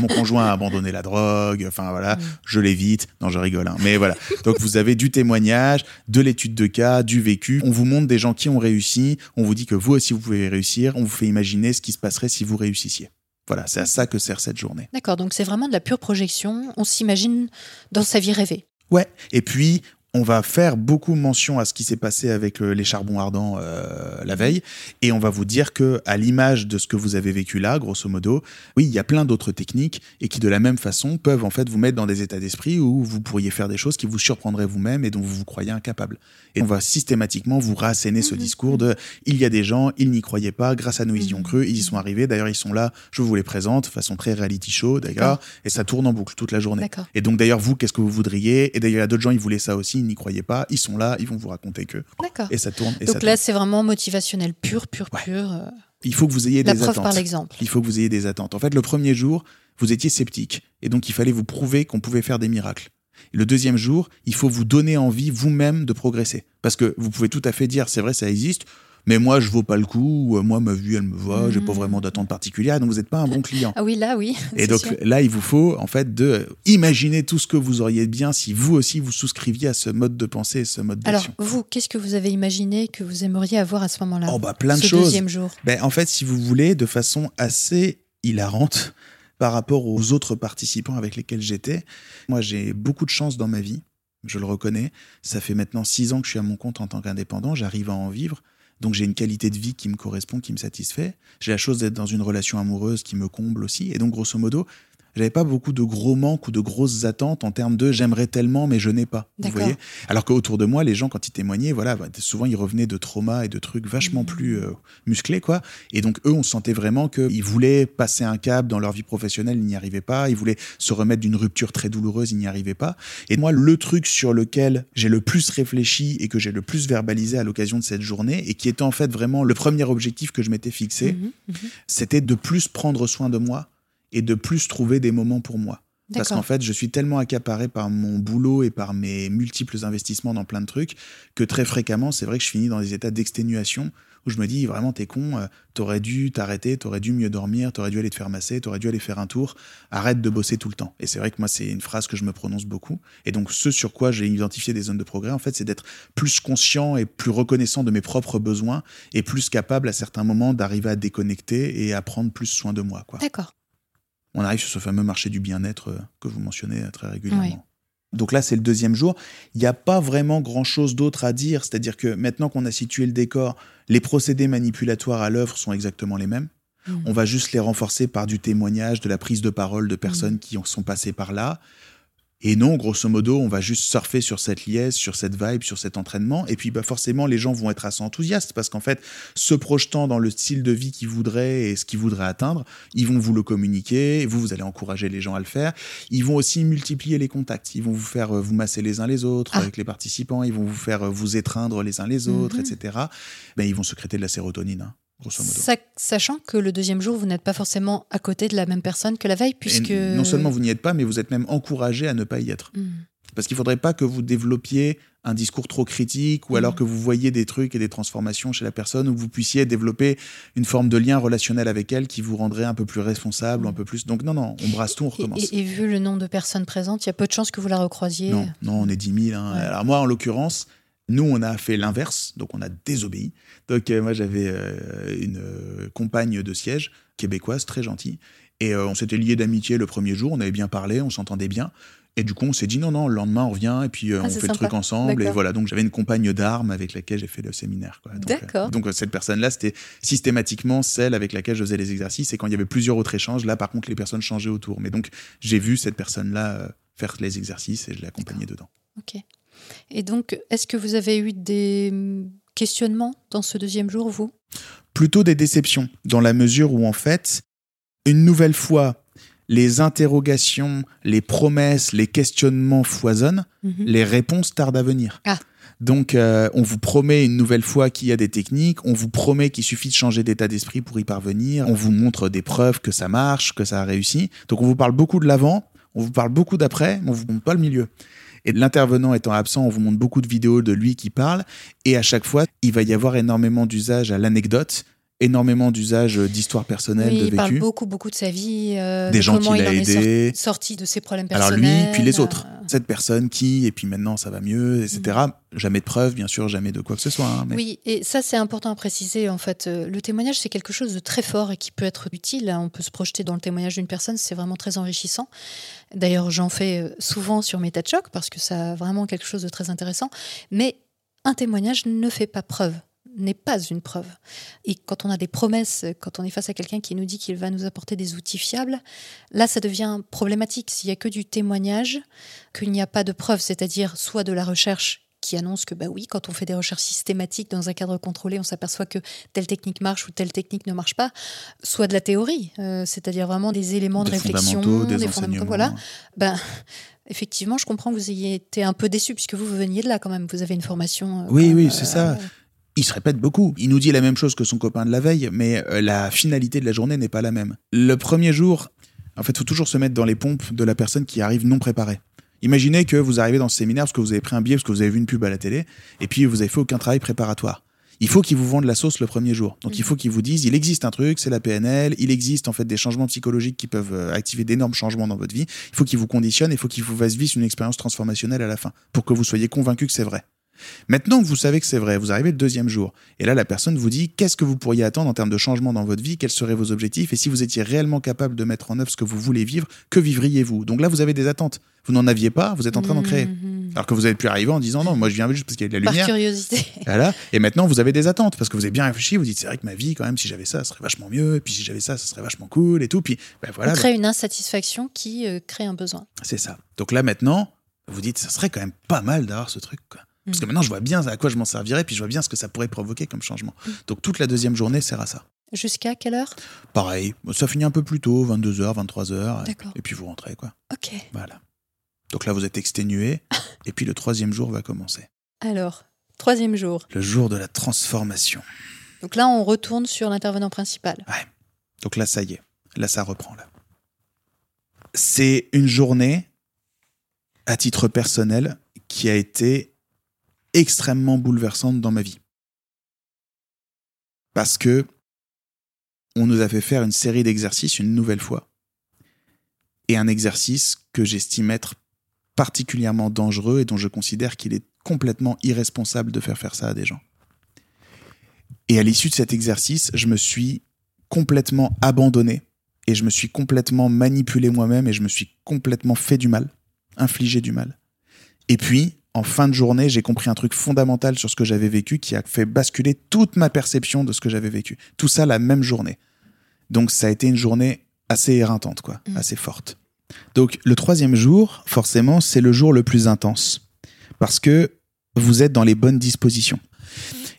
Mon conjoint a abandonné la drogue, enfin voilà,
Mm.
je l'évite. Non, je rigole, hein. mais voilà. Donc vous avez du témoignage, de l'étude de cas, du vécu. On vous montre des gens qui ont réussi, on vous dit que vous aussi vous pouvez réussir, on vous fait imaginer ce qui se passerait si vous réussissiez. Voilà, c'est à ça que sert cette journée.
D'accord, donc c'est vraiment de la pure projection. On s'imagine dans sa vie rêvée.
Ouais. Et puis, on va faire beaucoup mention à ce qui s'est passé avec euh, les charbons ardents euh, la veille, et on va vous dire que, à l'image de ce que vous avez vécu là, grosso modo, oui, il y a plein d'autres techniques et qui, de la même façon, peuvent en fait vous mettre dans des états d'esprit où vous pourriez faire des choses qui vous surprendraient vous-même et dont vous vous croyez incapable. Et on va systématiquement vous rasséner ce
Mhm.
discours de il y a des gens, ils n'y croyaient pas, grâce à nous ils y ont
Mhm.
cru, ils y sont arrivés. D'ailleurs, ils sont là, je vous les présente, façon très reality show d'ailleurs, et ça tourne en boucle toute la journée. Et donc d'ailleurs, vous, qu'est-ce que vous voudriez? Et d'ailleurs, il y a d'autres gens, ils voulaient ça aussi, n'y croyaient pas, ils sont là, ils vont vous raconter que.
D'accord.
Et ça tourne. Et ça
Donc là, c'est vraiment motivationnel, pur, pur,
Ouais.
pur. euh,
il faut que vous ayez
la
des
preuve
attentes.
par l'exemple.
Il faut que vous ayez des attentes. En fait, le premier jour, vous étiez sceptique. Et donc, il fallait vous prouver qu'on pouvait faire des miracles. Le deuxième jour, il faut vous donner envie vous-même de progresser. Parce que vous pouvez tout à fait dire, c'est vrai, ça existe, mais moi, je vaux pas le coup, ou, euh, moi, ma vie, elle me va, j'ai pas
Mhm.
vraiment d'attente particulière, donc vous n'êtes pas un bon client.
Ah oui, là, oui.
Et donc
sûr.
là, il vous faut en fait de imaginer tout ce que vous auriez de bien si vous aussi vous souscriviez à ce mode de pensée et ce mode
Alors,
d'action.
vous, qu'est-ce que vous avez imaginé que vous aimeriez avoir à ce moment-là
Oh bah plein de
Ce
choses.
deuxième jour.
Ben, en fait, si vous voulez, de façon assez hilarante par rapport aux autres participants avec lesquels j'étais, moi j'ai beaucoup de chance dans ma vie, je le reconnais. Ça fait maintenant six ans que je suis à mon compte en tant qu'indépendant, j'arrive à en vivre. Donc j'ai une qualité de vie qui me correspond, qui me satisfait. J'ai la chose d'être dans une relation amoureuse qui me comble aussi. Et donc grosso modo, j'avais pas beaucoup de gros manques ou de grosses attentes en termes de j'aimerais tellement mais je n'ai pas. Vous voyez Alors qu'autour de moi, les gens quand ils témoignaient, voilà, bah, souvent ils revenaient de traumas et de trucs vachement
Mhm.
plus euh, musclés quoi. Et donc eux, on sentait vraiment qu'ils voulaient passer un cap dans leur vie professionnelle, ils n'y arrivaient pas. Ils voulaient se remettre d'une rupture très douloureuse, ils n'y arrivaient pas. Et moi, le truc sur lequel j'ai le plus réfléchi et que j'ai le plus verbalisé à l'occasion de cette journée, et qui était en fait vraiment le premier objectif que je m'étais fixé,
Mhm, mhm.
c'était de plus prendre soin de moi et de plus trouver des moments pour moi. Parce qu'en fait, je suis tellement accaparé par mon boulot et par mes multiples investissements dans plein de trucs que très fréquemment, c'est vrai que je finis dans des états d'exténuation où je me dis vraiment, t'es con, euh, t'aurais dû t'arrêter, t'aurais dû mieux dormir, t'aurais dû aller te faire masser, t'aurais dû aller faire un tour, arrête de bosser tout le temps. Et c'est vrai que moi, c'est une phrase que je me prononce beaucoup. Et donc, ce sur quoi j'ai identifié des zones de progrès, en fait, c'est d'être plus conscient et plus reconnaissant de mes propres besoins et plus capable à certains moments d'arriver à déconnecter et à prendre plus soin de moi.
D'accord.
On arrive sur ce fameux marché du bien-être euh, que vous mentionnez euh, très régulièrement.
Oui.
Donc là, c'est le deuxième jour. Il n'y a pas vraiment grand-chose d'autre à dire. C'est-à-dire que maintenant qu'on a situé le décor, les procédés manipulatoires à l'œuvre sont exactement les mêmes.
Mhm.
On va juste les renforcer par du témoignage, de la prise de parole de personnes qui en sont passées par là. Et non, grosso modo, on va juste surfer sur cette liesse, sur cette vibe, sur cet entraînement. Et puis, bah, forcément, les gens vont être assez enthousiastes parce qu'en fait, se projetant dans le style de vie qu'ils voudraient et ce qu'ils voudraient atteindre, ils vont vous le communiquer. Et vous, vous allez encourager les gens à le faire. Ils vont aussi multiplier les contacts. Ils vont vous faire euh, vous masser les uns les autres
Ah.
avec les participants. Ils vont vous faire euh, vous étreindre les uns les autres,
Mhm.
etc. Ben, ils vont sécréter de la sérotonine, hein, grosso modo.
Sa- sachant que le deuxième jour, vous n'êtes pas forcément à côté de la même personne que la veille,
Et
puisque.
non seulement vous n'y êtes pas, mais vous êtes même encouragé à ne pas y être.
Mhm.
Parce qu'il ne faudrait pas que vous développiez un discours trop critique ou alors
Mhm.
que vous voyez des trucs et des transformations chez la personne ou que vous puissiez développer une forme de lien relationnel avec elle qui vous rendrait un peu plus responsable, un peu plus. Donc non, non, on brasse tout, on
Et,
recommence.
et- et vu le nombre de personnes présentes, il y a peu de chances que vous la recroisiez.
Non, non, on est 10 000. hein.
Ouais.
Alors moi, en l'occurrence, nous, on a fait l'inverse, donc on a désobéi. Donc euh, moi, j'avais euh, une euh, compagne de siège québécoise, très gentille, et on s'était liés d'amitié le premier jour, on avait bien parlé, on s'entendait bien. Et du coup, on s'est dit non, non, le lendemain, on revient et puis euh,
Ah,
on fait le truc ensemble. Et voilà, donc j'avais une compagne d'armes avec laquelle j'ai fait le séminaire. Donc, euh,
D'accord.
donc cette personne-là, c'était systématiquement celle avec laquelle je faisais les exercices. Et quand il y avait plusieurs autres échanges, là, par contre, les personnes changeaient autour. Mais donc, j'ai vu cette personne-là euh, faire les exercices et je l'ai accompagnée dedans.
Ok. Et donc, est-ce que vous avez eu des questionnements dans ce deuxième jour, vous?
Plutôt des déceptions, dans la mesure où en fait, une nouvelle fois, les interrogations, les promesses, les questionnements foisonnent,
Mhm.
les réponses tardent à venir.
Ah.
Donc, euh, on vous promet une nouvelle fois qu'il y a des techniques, on vous promet qu'il suffit de changer d'état d'esprit pour y parvenir, on vous montre des preuves que ça marche, que ça a réussi. Donc, on vous parle beaucoup de l'avant, on vous parle beaucoup d'après, mais on vous montre pas le milieu. Et l'intervenant étant absent, on vous montre beaucoup de vidéos de lui qui parle, et à chaque fois, il va y avoir énormément d'usage à l'anecdote, énormément d'usage d'histoires personnelles,
Oui,
de
il parle
vécu.
beaucoup, beaucoup de sa vie, euh,
Des
de
gens qu'il
il
a aidés.
sorti de ses problèmes
Alors
personnels.
lui, puis les autres.
euh,
Cette personne qui, et puis maintenant ça va mieux, etc. Jamais de preuves, bien sûr, jamais de quoi que ce soit. hein, mais...
Oui, et ça c'est important à préciser. En fait, Euh, le témoignage c'est quelque chose de très fort et qui peut être utile. On peut se projeter dans le témoignage d'une personne, c'est vraiment très enrichissant. D'ailleurs, j'en fais souvent sur mes tas de chocs parce que ça a vraiment quelque chose de très intéressant. Mais un témoignage ne fait pas preuve n'est pas une preuve. Et quand on a des promesses, quand on est face à quelqu'un qui nous dit qu'il va nous apporter des outils fiables, là, ça devient problématique. S'il y a que du témoignage, qu'il n'y a pas de preuve, c'est-à-dire soit de la recherche qui annonce que bah oui, quand on fait des recherches systématiques dans un cadre contrôlé, on s'aperçoit que telle technique marche ou telle technique ne marche pas, soit de la théorie, euh, c'est-à-dire vraiment des éléments de
Des
réflexion,
fondamentaux, des,
fondamentaux, voilà. Ben, effectivement, je comprends que vous ayez été un peu déçu puisque vous, vous veniez de là quand même. Vous avez une formation. euh,
Oui, oui, c'est ça. Il se répète beaucoup. Il nous dit la même chose que son copain de la veille, mais euh, la finalité de la journée n'est pas la même. Le premier jour, en fait, faut toujours se mettre dans les pompes de la personne qui arrive non préparée. Imaginez que vous arrivez dans ce séminaire parce que vous avez pris un billet, parce que vous avez vu une pub à la télé, et puis vous avez fait aucun travail préparatoire. Il faut qu'ils vous vendent la sauce le premier jour. Donc il faut qu'ils vous disent, il existe un truc, c'est la PNL, il existe en fait des changements psychologiques qui peuvent euh, activer d'énormes changements dans votre vie. Il faut qu'ils vous conditionnent, il faut qu'ils vous fassent vivre une expérience transformationnelle à la fin, pour que vous soyez convaincu que c'est vrai. Maintenant que vous savez que c'est vrai, vous arrivez le deuxième jour. Et là, la personne vous dit qu'est-ce que vous pourriez attendre en termes de changement dans votre vie, quels seraient vos objectifs, et si vous étiez réellement capable de mettre en œuvre ce que vous voulez vivre, que vivriez-vous? Donc là, vous avez des attentes. Vous n'en aviez pas, vous êtes en train d'en créer.
mhm.
Alors que vous avez pu arriver en disant non, moi je viens juste parce qu'il y a de la
Par
lumière.
curiosité.
Voilà. Et maintenant, vous avez des attentes parce que vous avez bien réfléchi. Vous dites, c'est vrai que ma vie, quand même, si j'avais ça, ça serait vachement mieux. Et puis si j'avais ça, ça serait vachement cool et tout. Puis ben voilà,
on crée une insatisfaction qui euh, crée un besoin.
c'est ça. Donc là, maintenant, vous dites, ça serait quand même pas mal d'avoir ce truc. Quoi. Parce que
Mm.
maintenant, je vois bien à quoi je m'en servirais. Puis je vois bien ce que ça pourrait provoquer comme changement.
Mm.
Donc toute la deuxième journée sert à ça.
Jusqu'à quelle heure?
Pareil, ça finit un peu plus tôt, 22h, 23h. Et, puis vous rentrez, quoi.
Ok.
Voilà. Donc là, vous êtes exténué. et puis le troisième jour va commencer.
Alors, troisième jour.
Le jour de la transformation.
Donc là, on retourne sur l'intervenant principal.
Donc là, ça y est. Là, ça reprend. Là. C'est une journée, à titre personnel, qui a été extrêmement bouleversante dans ma vie. Parce que on nous a fait faire une série d'exercices une nouvelle fois. Et un exercice que j'estime être particulièrement dangereux et dont je considère qu'il est complètement irresponsable de faire faire ça à des gens. Et à l'issue de cet exercice, je me suis complètement abandonné et je me suis complètement manipulé moi-même et je me suis complètement fait du mal, infligé du mal. Et puis, en fin de journée, j'ai compris un truc fondamental sur ce que j'avais vécu qui a fait basculer toute ma perception de ce que j'avais vécu. Tout ça la même journée. Donc ça a été une journée assez éreintante, quoi,
Mm.
assez forte. Donc le troisième jour, forcément, c'est le jour le plus intense parce que vous êtes dans les bonnes dispositions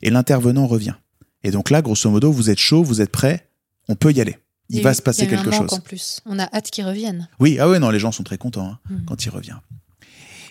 et l'intervenant revient. Et donc là, grosso modo, vous êtes chaud, vous êtes prêt, on peut y aller. Il va
eu-
se passer
il y a eu un
quelque
manque
chose.
En plus, on a hâte qu'il revienne.
Oui, ah ouais, non, les gens sont très contents hein,
Mhm.
quand il revient.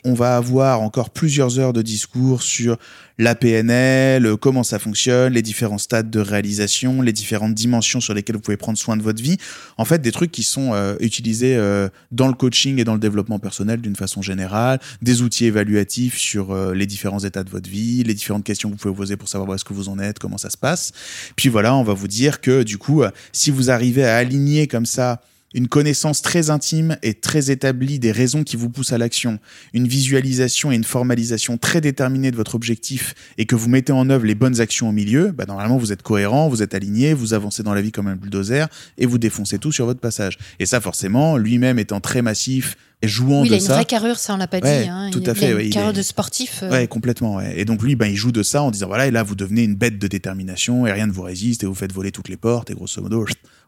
On va avoir encore plusieurs heures de discours sur la PNL, comment ça fonctionne, les différents stades de réalisation, les différentes dimensions sur lesquelles vous pouvez prendre soin de votre vie. En fait, des trucs qui sont euh, utilisés euh, dans le coaching et dans le développement personnel d'une façon générale, des outils évaluatifs sur euh, les différents états de votre vie, les différentes questions que vous pouvez vous poser pour savoir où est-ce que vous en êtes, comment ça se passe. Puis voilà, on va vous dire que du coup, si vous arrivez à aligner comme ça une connaissance très intime et très établie des raisons qui vous poussent à l'action, une visualisation et une formalisation très déterminée de votre objectif et que vous mettez en œuvre les bonnes actions au milieu, bah normalement vous êtes cohérent, vous êtes aligné, vous avancez dans la vie comme un bulldozer et vous défoncez tout sur votre passage. Et ça forcément, lui-même étant très massif et jouant
Oui, il
de
a une
ça.
vraie carrure, ça on l'a pas
Ouais,
dit. hein.
tout
il,
à
il
fait,
a une
ouais, il
carrure
est-
de sportif. euh,
Ouais, complètement. ouais. Et donc lui, ben, il joue de ça en disant voilà, et là vous devenez une bête de détermination et rien ne vous résiste et vous faites voler toutes les portes et grosso modo,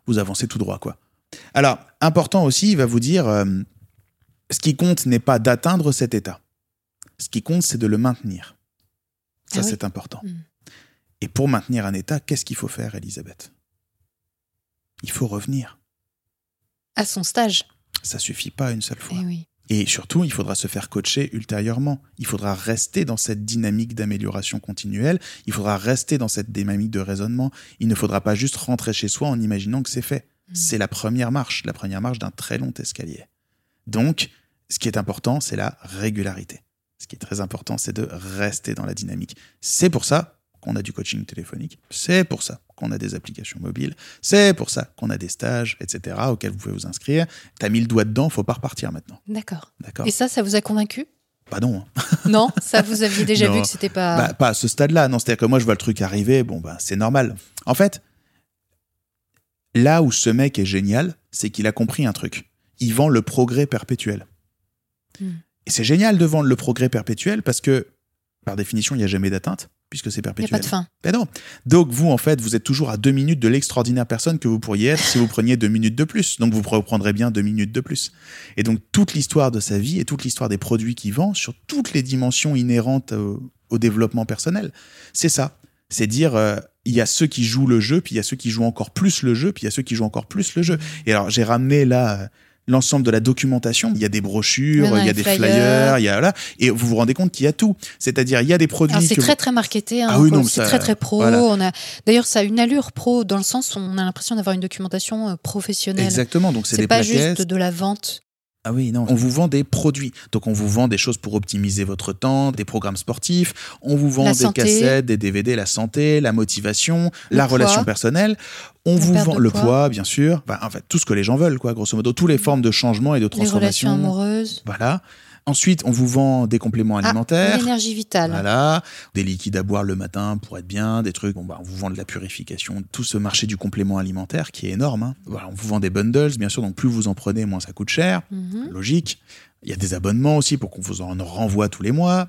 vous avancez tout droit quoi. Alors important aussi, il va vous dire euh, ce qui compte n'est pas d'atteindre cet état. Ce qui compte, c'est de le maintenir. Ça,
Ah oui.
c'est important.
Mm.
Et pour maintenir un état, qu'est-ce qu'il faut faire, Elisabeth? Il faut revenir.
À son stage.
Ça suffit pas une seule fois.
Eh oui.
Et surtout, il faudra se faire coacher ultérieurement. Il faudra rester dans cette dynamique d'amélioration continuelle. Il faudra rester dans cette dynamique de raisonnement. Il ne faudra pas juste rentrer chez soi en imaginant que c'est fait.
Mm.
C'est la première marche, la première marche d'un très long escalier. Donc, ce qui est important, c'est la régularité. Ce qui est très important, c'est de rester dans la dynamique. C'est pour ça qu'on a du coaching téléphonique. C'est pour ça qu'on a des applications mobiles. C'est pour ça qu'on a des stages, etc., auxquels vous pouvez vous inscrire. T'as mis le doigt dedans, faut pas repartir maintenant.
D'accord.
D'accord
Et ça, ça vous a convaincu?
Pas non. hein.
Non, ça vous aviez déjà
Non.
vu que c'était pas.
Bah, pas à ce stade-là. Non, c'est-à-dire que moi, je vois le truc arriver. Bon, bah, c'est normal. En fait, là où ce mec est génial, c'est qu'il a compris un truc. Il vend le progrès perpétuel.
Hmm.
Et c'est génial de vendre le progrès perpétuel parce que, par définition, il n'y a jamais d'atteinte, puisque c'est
Il n'y a
perpétuel.
pas de fin.
Ben non. Donc vous, en fait, vous êtes toujours à deux minutes de l'extraordinaire personne que vous pourriez être si vous preniez deux minutes de plus. Donc vous reprendrez bien deux minutes de plus. Et donc toute l'histoire de sa vie et toute l'histoire des produits qu'il vend sur toutes les dimensions inhérentes au, au développement personnel, c'est ça. C'est dire, euh, il y a ceux qui jouent le jeu, puis il y a ceux qui jouent encore plus le jeu, puis il y a ceux qui jouent encore plus le jeu. Et alors j'ai ramené là... euh, L'ensemble de la documentation, il y a des brochures,
Il y a
des
flyer.
flyers, il y a là, et vous vous rendez compte qu'il y a tout. C'est-à-dire, il y a des produits
c'est très très marketé, hein,
Ah oui, non,
c'est
ça-
très très pro.
voilà.
On a d'ailleurs ça a une allure pro dans le sens où on a l'impression d'avoir une documentation euh, professionnelle.
Exactement, donc c'est
pas
plaquettes.
juste de la vente.
Ah oui, non. On vous vend des produits. Donc, on vous vend des choses pour optimiser votre temps, des programmes sportifs. On vous vend
La
des
santé.
cassettes, des DVD, la santé, la motivation,
Le
la
poids.
relation personnelle. On
La
vous vend le
poids.
poids, bien sûr. Enfin, en fait, tout ce que les gens veulent, quoi, grosso modo. Toutes les formes de changement et de
Les relations
transformation.
amoureuses.
Voilà. Ensuite, on vous vend des compléments
Ah,
alimentaires.
l'énergie vitale.
Voilà, des liquides à boire le matin pour être bien, des trucs. Bon, bah, on vous vend de la purification, tout ce marché du complément alimentaire qui est énorme. hein. Voilà, on vous vend des bundles, bien sûr, donc plus vous en prenez, moins ça coûte cher.
Mhm.
Logique. Il y a des abonnements aussi pour qu'on vous en renvoie tous les mois.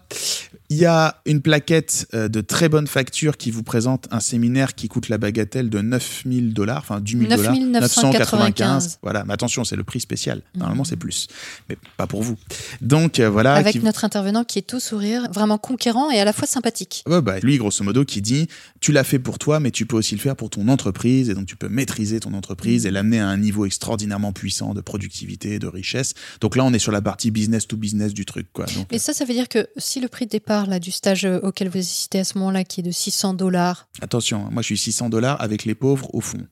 Il y a une plaquette euh, de très bonne facture qui vous présente un séminaire qui coûte la bagatelle de 9000 dollars, enfin du 1000 dollars.
9995.
Voilà, mais attention, c'est le prix spécial. Normalement,
Mhm.
c'est plus. Mais pas pour vous. Donc, euh, voilà.
Avec
qui-
notre intervenant qui est tout sourire, vraiment conquérant et à la fois sympathique.
Ouais, bah, lui, grosso modo, qui dit tu l'as fait pour toi, mais tu peux aussi le faire pour ton entreprise, et donc tu peux maîtriser ton entreprise et l'amener à un niveau extraordinairement puissant de productivité, de richesse. Donc là, on est sur la partie business to business du truc, quoi. Donc,
Et ça, ça veut dire que si le prix de départ là, du stage euh, auquel vous assistez à ce moment-là, qui est de 600 dollars,
attention, hein, moi, je suis 600 dollars avec les pauvres au fond.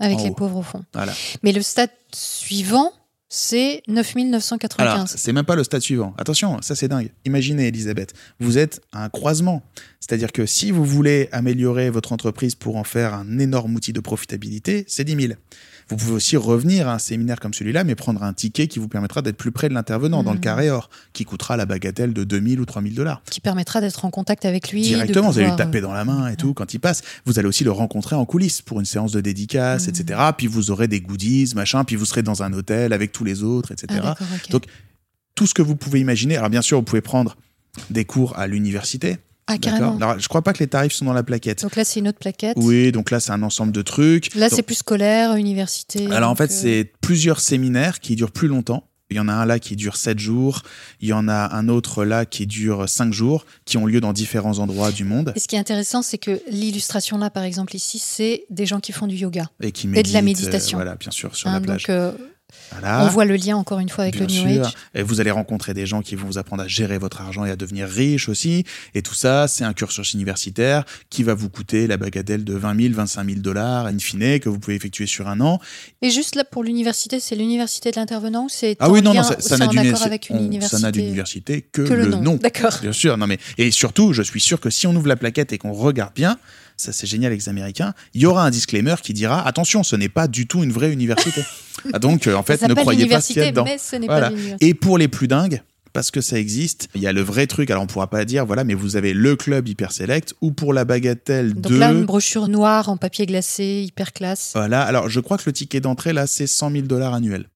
avec
En
les
haut.
pauvres au fond.
Voilà.
Mais le stade suivant, c'est
Alors,
9995.
c'est même pas le stade suivant. Attention, ça c'est dingue. Imaginez, Elisabeth, vous êtes à un croisement. C'est-à-dire que si vous voulez améliorer votre entreprise pour en faire un énorme outil de profitabilité, c'est 10 000. Vous pouvez aussi revenir à un séminaire comme celui-là, mais prendre un ticket qui vous permettra d'être plus près de l'intervenant dans le
Mhm.
carré or, qui coûtera la bagatelle de 2000 ou 3000 dollars.
qui permettra d'être en contact avec lui.
Directement, vous allez lui taper
euh,
dans la main et tout quand il passe. Vous allez aussi le rencontrer en coulisses pour une séance de dédicace, etc. Puis vous aurez des goodies, machin, puis vous serez dans un hôtel avec tous les autres, etc.
Ah.
Donc, tout ce que vous pouvez imaginer. Alors bien sûr, vous pouvez prendre des cours à l'université.
Ah, carrément.
Alors, je crois pas que les tarifs sont dans la plaquette.
Donc là, c'est une autre plaquette.
Oui, donc là, c'est un ensemble de trucs.
Là,
Donc,
c'est plus scolaire, université.
alors en fait,
euh,
c'est plusieurs séminaires qui durent plus longtemps. Il y en a un là qui dure 7 jours, il y en a un autre là qui dure 5 jours, qui ont lieu dans différents endroits du monde
Et ce qui est intéressant, c'est que l'illustration là, par exemple, ici, c'est des gens qui font du yoga.
et qui
de la
méditent, euh,
méditation.
voilà, bien sûr, sur
Hein,
la plage.
donc, euh,
Voilà.
on voit le lien encore une fois avec
Bien
le New
sûr.
Age.
Et vous allez rencontrer des gens qui vont vous apprendre à gérer votre argent et à devenir riche aussi. Et tout ça, c'est un cursus universitaire qui va vous coûter la bagatelle de 20 000, 25 000 dollars, in fine, que vous pouvez effectuer sur un an.
Et juste là, pour l'université, c'est l'université de l'intervenant c'est
Ah oui, non, non, ça, ça n'a
université
d'université que,
que le, nom. D'accord.
Bien sûr, non mais et surtout, je suis sûr que si on ouvre la plaquette et qu'on regarde bien, ça c'est génial avec les Américains, il y aura un disclaimer qui dira attention, ce n'est pas du tout une vraie université. Ah, donc euh, en fait,
Ça
ne croyez pas ce qu'il y a dedans.
mais ce n'est
Voilà.
pas.
Et pour les plus dingues, parce que ça existe, il y a le vrai truc, alors on pourra pas dire, voilà, mais vous avez le club hyper select, ou pour la bagatelle
Donc
de...
là, une brochure noire en papier glacé, hyper classe,
Voilà, alors je crois que le ticket d'entrée, là, c'est 100 000 dollars annuels.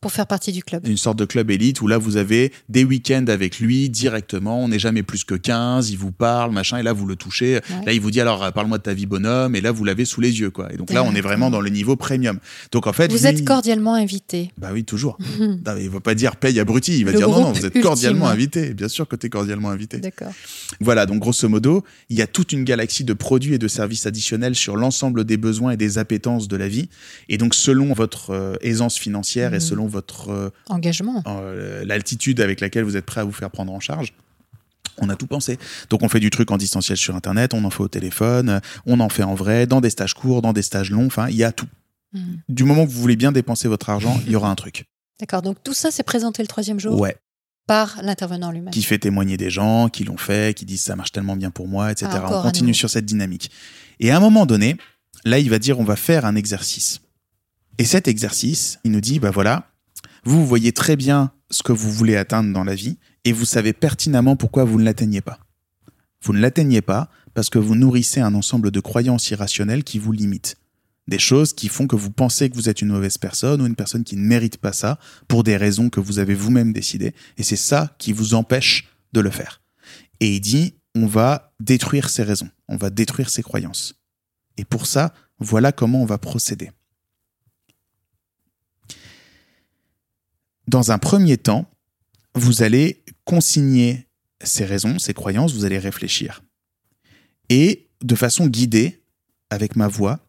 Pour faire partie du club.
Une sorte de club élite où là, vous avez des week-ends avec lui directement, on n'est jamais plus que 15, il vous parle, machin, et là, vous le touchez.
Ouais.
Là, il vous dit, alors, euh, parle-moi de ta vie bonhomme, et là, vous l'avez sous les yeux, quoi. Et donc là, on est vraiment dans le niveau premium. Donc en fait,
Vous
lui-
êtes cordialement invité.
Bah oui, toujours. Non, il va pas dire paye abruti, il va
Le
dire non, non, vous êtes
ultime.
cordialement invité. Bien sûr que tu es cordialement invité.
D'accord.
Voilà, donc grosso modo, il y a toute une galaxie de produits et de services additionnels sur l'ensemble des besoins et des appétences de la vie. Et donc, selon votre euh, aisance financière et
Mhm.
selon votre euh,
Engagement.
euh, l'altitude avec laquelle vous êtes prêt à vous faire prendre en charge. On a tout pensé. Donc on fait du truc en distanciel sur Internet, on en fait au téléphone, euh, on en fait en vrai, dans des stages courts, dans des stages longs, enfin, il y a tout.
Mhm.
Du moment que vous voulez bien dépenser votre argent, il y aura un truc.
D'accord. Donc tout ça, c'est présenté le troisième jour
Ouais.
par l'intervenant lui-même.
qui fait témoigner des gens, qui l'ont fait, qui disent ça marche tellement bien pour moi, etc.
Ah,
on continue sur cette dynamique. Et à un moment donné, là, il va dire on va faire un exercice. Et cet exercice, il nous dit bah voilà, vous, voyez très bien ce que vous voulez atteindre dans la vie et vous savez pertinemment pourquoi vous ne l'atteignez pas. Vous ne l'atteignez pas parce que vous nourrissez un ensemble de croyances irrationnelles qui vous limitent. Des choses qui font que vous pensez que vous êtes une mauvaise personne ou une personne qui ne mérite pas ça pour des raisons que vous avez vous-même décidées. Et c'est ça qui vous empêche de le faire. Et il dit, on va détruire ces raisons, on va détruire ces croyances. Et pour ça, voilà comment on va procéder. Dans un premier temps, vous allez consigner ces raisons, ces croyances, vous allez réfléchir. Et de façon guidée, avec ma voix,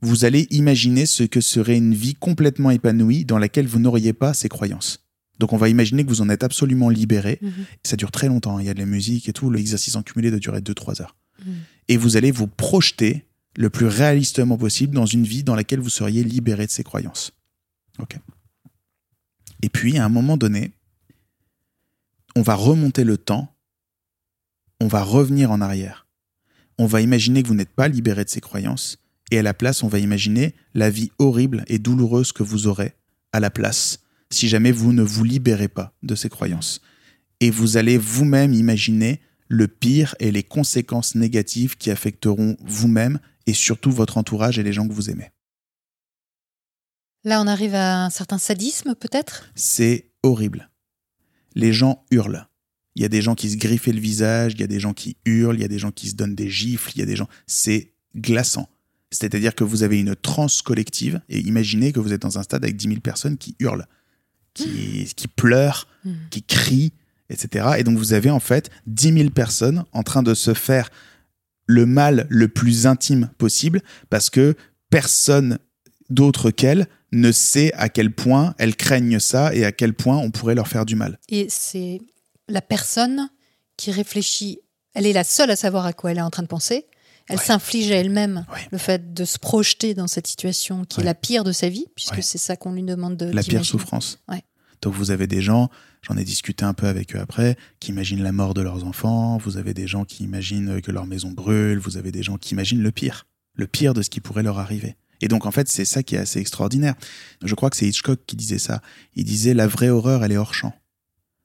vous allez imaginer ce que serait une vie complètement épanouie dans laquelle vous n'auriez pas ces croyances. Donc on va imaginer que vous en êtes absolument libéré.
Mhm.
Ça dure très longtemps, hein. il y a de la musique et tout, l'exercice en cumulé doit durer 2-3 heures.
Mhm.
Et vous allez vous projeter le plus réalistement possible dans une vie dans laquelle vous seriez libéré de ces croyances. Ok. Et puis, à un moment donné, on va remonter le temps, on va revenir en arrière. On va imaginer que vous n'êtes pas libéré de ces croyances, et à la place, on va imaginer la vie horrible et douloureuse que vous aurez à la place si jamais vous ne vous libérez pas de ces croyances. Et vous allez vous-même imaginer le pire et les conséquences négatives qui affecteront vous-même et surtout votre entourage et les gens que vous aimez.
Là, on arrive à un certain sadisme, peut-être?
C'est horrible. Les gens hurlent. Il y a des gens qui se griffaient le visage, il y a des gens qui hurlent, il y a des gens qui se donnent des gifles, il y a des gens... C'est glaçant. C'est-à-dire que vous avez une transe collective et imaginez que vous êtes dans un stade avec 10 000 personnes qui hurlent, qui, qui pleurent,
Mhm.
qui crient, etc. Et donc vous avez en fait 10 000 personnes en train de se faire le mal le plus intime possible parce que personne d'autre qu'elle ne sait à quel point elles craignent ça et à quel point on pourrait leur faire du mal.
Et c'est la personne qui réfléchit. Elle est la seule à savoir à quoi elle est en train de penser. Elle
Ouais.
s'inflige à elle-même
Ouais.
le fait de se projeter dans cette situation qui
Ouais.
est la pire de sa vie, puisque c'est ça qu'on lui demande de
La pire souffrance. Donc vous avez des gens, j'en ai discuté un peu avec eux après, qui imaginent la mort de leurs enfants, vous avez des gens qui imaginent que leur maison brûle, vous avez des gens qui imaginent le pire, le pire de ce qui pourrait leur arriver. Et donc en fait c'est ça qui est assez extraordinaire. Je crois que c'est Hitchcock qui disait ça. Il disait la vraie horreur elle est hors champ.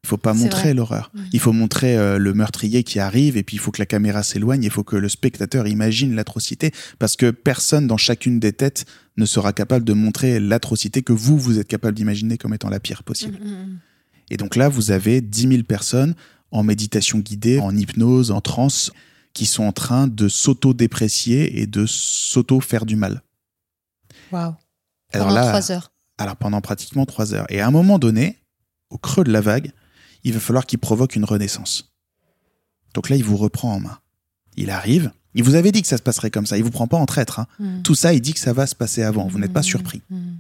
Il faut pas montrer l'horreur. Il faut montrer euh, le meurtrier qui arrive et puis il faut que la caméra s'éloigne, il faut que le spectateur imagine l'atrocité parce que personne dans chacune des têtes ne sera capable de montrer l'atrocité que vous, vous êtes capable d'imaginer comme étant la pire possible.
Mm, mm, mm.
Et donc là, vous avez 10 000 personnes en méditation guidée, en hypnose, en transe, qui sont en train de s'auto-déprécier et de s'auto-faire du mal.
Waouh.
Alors
Pendant
là,
trois heures.
alors pendant pratiquement trois heures. Et à un moment donné, au creux de la vague, il va falloir qu'il provoque une renaissance. Donc là, il vous reprend en main. Il arrive. Il vous avait dit que ça se passerait comme ça. Il vous prend pas en traître. hein.
Mm.
Tout ça, il dit que ça va se passer avant. Vous n'êtes pas
Mm,
surpris.
mm.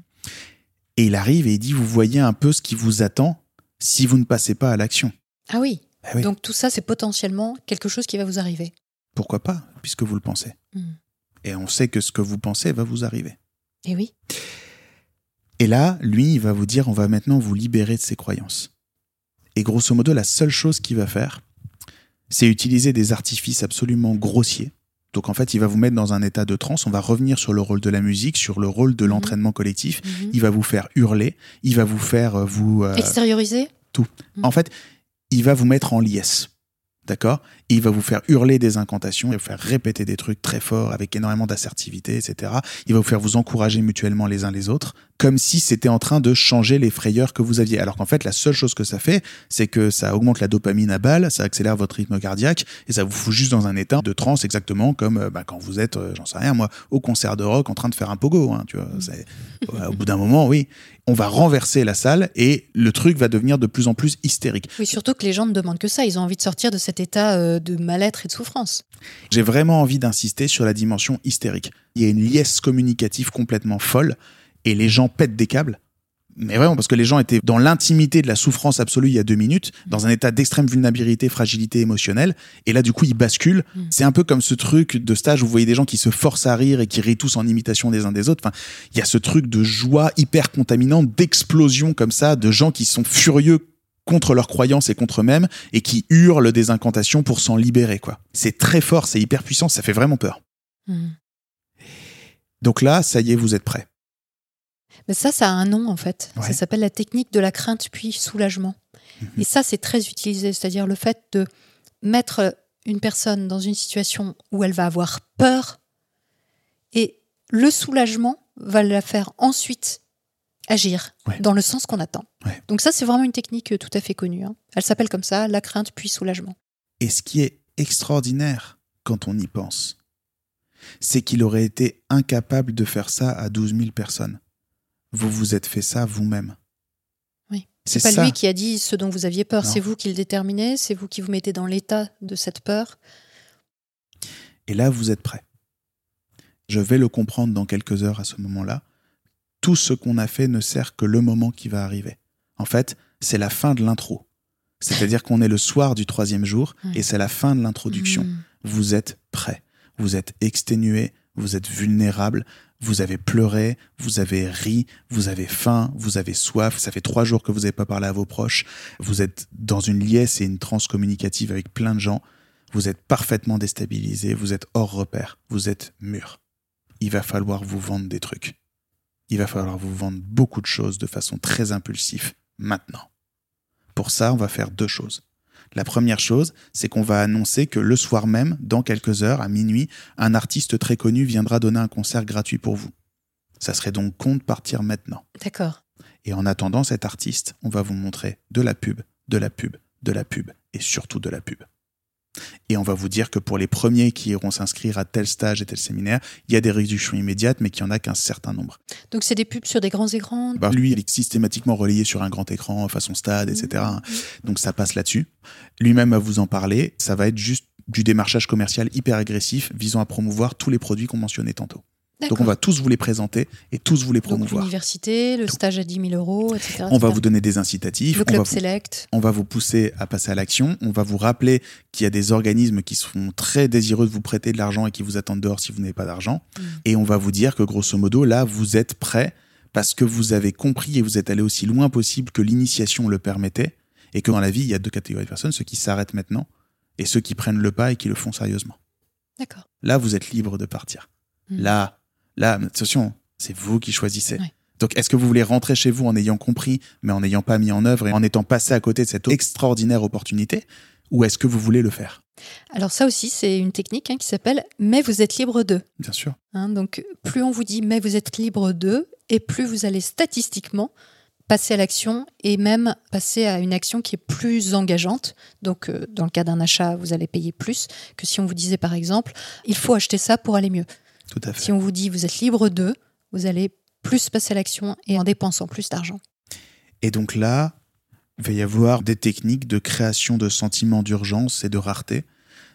Et il arrive et il dit, vous voyez un peu ce qui vous attend si vous ne passez pas à l'action.
Ah oui.
Ah oui.
Donc tout ça, c'est potentiellement quelque chose qui va vous arriver.
Pourquoi pas, puisque vous le pensez. Et on sait que ce que vous pensez va vous arriver.
Et oui.
Et là, lui, il va vous dire, on va maintenant vous libérer de ces croyances. Et grosso modo, la seule chose qu'il va faire, c'est utiliser des artifices absolument grossiers Donc en fait, il va vous mettre dans un état de transe. On va revenir sur le rôle de la musique, sur le rôle de
Mhm.
l'entraînement collectif.
Mhm.
Il va vous faire hurler. Il va vous faire euh, vous. euh,
Extérioriser Mhm.
En fait, il va vous mettre en liesse. D'accord? Il va vous faire hurler des incantations, il va vous faire répéter des trucs très forts avec énormément d'assertivité, etc. Il va vous faire vous encourager mutuellement les uns les autres, comme si c'était en train de changer les frayeurs que vous aviez. Alors qu'en fait, la seule chose que ça fait, c'est que ça augmente la dopamine à balle, ça accélère votre rythme cardiaque et ça vous fout juste dans un état de transe, exactement comme euh, bah, quand vous êtes, euh, j'en sais rien moi, au concert de rock en train de faire un pogo. Hein, tu vois, ouais, au bout d'un moment, oui, on va renverser la salle et le truc va devenir de plus en plus hystérique.
Oui, surtout que les gens ne demandent que ça. Ils ont envie de sortir de cet état euh, de mal-être et de souffrance.
J'ai vraiment envie d'insister sur la dimension hystérique. Il y a une liesse communicative complètement folle et les gens pètent des câbles. Mais vraiment, parce que les gens étaient dans l'intimité de la souffrance absolue il y a deux minutes, dans un état d'extrême vulnérabilité, fragilité émotionnelle, et là, du coup, ils basculent.
Mm.
C'est un peu comme ce truc de stage où vous voyez des gens qui se forcent à rire et qui rient tous en imitation des uns des autres. Enfin, il y a ce truc de joie hyper contaminante, d'explosion comme ça, de gens qui sont furieux contre leurs croyances et contre eux-mêmes et qui hurlent des incantations pour s'en libérer, quoi. C'est très fort, c'est hyper puissant, ça fait vraiment peur.
Mhm.
Donc là, ça y est, vous êtes prêts.
Mais ça, ça a un nom en fait.
Ouais.
Ça s'appelle la technique de la crainte puis soulagement.
Mhm.
Et ça, c'est très utilisé. C'est-à-dire le fait de mettre une personne dans une situation où elle va avoir peur et le soulagement va la faire ensuite agir
Ouais.
dans le sens qu'on attend.
Ouais.
Donc ça, c'est vraiment une technique euh, tout à fait connue. hein. Elle s'appelle comme ça, la crainte puis soulagement.
Et ce qui est extraordinaire quand on y pense, c'est qu'il aurait été incapable de faire ça à 12 000 personnes. Vous vous êtes fait ça vous-même.
Oui.
C'est
pas
ça.
lui qui a dit ce dont vous aviez peur, c'est vous qui le déterminez, c'est vous qui vous mettez dans l'état de cette peur.
Et là, vous êtes prêts. Je vais le comprendre dans quelques heures à ce moment-là. Tout ce qu'on a fait ne sert que le moment qui va arriver. En fait, c'est la fin de l'intro. C'est-à-dire qu'on est le soir du troisième jour
Ouais.
et c'est la fin de l'introduction.
Mhm.
vous êtes prêt. Vous êtes exténué, vous êtes vulnérable, vous avez pleuré, vous avez ri, vous avez faim, vous avez soif, ça fait trois jours que vous n'avez pas parlé à vos proches, vous êtes dans une liesse et une transe communicative avec plein de gens, vous êtes parfaitement déstabilisé, vous êtes hors repère, vous êtes mûr. Il va falloir vous vendre des trucs. Il va falloir vous vendre beaucoup de choses de façon très impulsive maintenant. Pour ça, on va faire deux choses. La première chose, c'est qu'on va annoncer que le soir même, dans quelques heures, à minuit, un artiste très connu viendra donner un concert gratuit pour vous. Ça serait donc con de partir maintenant.
D'accord.
Et en attendant cet artiste, on va vous montrer de la pub, de la pub, de la pub et surtout de la pub. Et on va vous dire que pour les premiers qui iront s'inscrire à tel stage et tel séminaire, il y a des réductions immédiates, mais qu'il n'y en a qu'un certain nombre.
Donc c'est des pubs sur des grands écrans?
Bah, lui, il est systématiquement relayé sur un grand écran, façon stade, etc.
Mhm.
Donc ça passe là-dessus. Lui-même va vous en parler. Ça va être juste du démarchage commercial hyper agressif visant à promouvoir tous les produits qu'on mentionnait tantôt. Donc on va tous vous les présenter et tous vous les promouvoir.
l'université, le stage à 10 000 euros, etc.
On va vous donner des incitatifs.
le
on va
club
vous-
select.
on va vous pousser à passer à l'action. On va vous rappeler qu'il y a des organismes qui sont très désireux de vous prêter de l'argent et qui vous attendent dehors si vous n'avez pas d'argent.
Mm.
Et on va vous dire que grosso modo, là, vous êtes prêt parce que vous avez compris et vous êtes allé aussi loin possible que l'initiation le permettait. Et que dans la vie, il y a deux catégories de personnes, ceux qui s'arrêtent maintenant et ceux qui prennent le pas et qui le font sérieusement.
D'accord.
Là, vous êtes libre de partir.
Mm.
Là, là, attention, c'est vous qui choisissez.
Ouais.
Donc, est-ce que vous voulez rentrer chez vous en ayant compris, mais en n'ayant pas mis en œuvre et en étant passé à côté de cette extraordinaire opportunité, ou est-ce que vous voulez le faire?
Alors ça aussi, c'est une technique hein, qui s'appelle « mais vous êtes libre de
Bien sûr.
Hein, donc plus on vous dit « mais vous êtes libre de », et plus vous allez statistiquement passer à l'action et même passer à une action qui est plus engageante. Donc euh, dans le cas d'un achat, vous allez payer plus que si on vous disait par exemple « il faut acheter ça pour aller mieux ».
Tout à fait.
Si on vous dit « vous êtes libre de », vous allez plus passer à l'action et en dépensant plus d'argent.
Et donc là, il va y avoir des techniques de création de sentiments d'urgence et de rareté.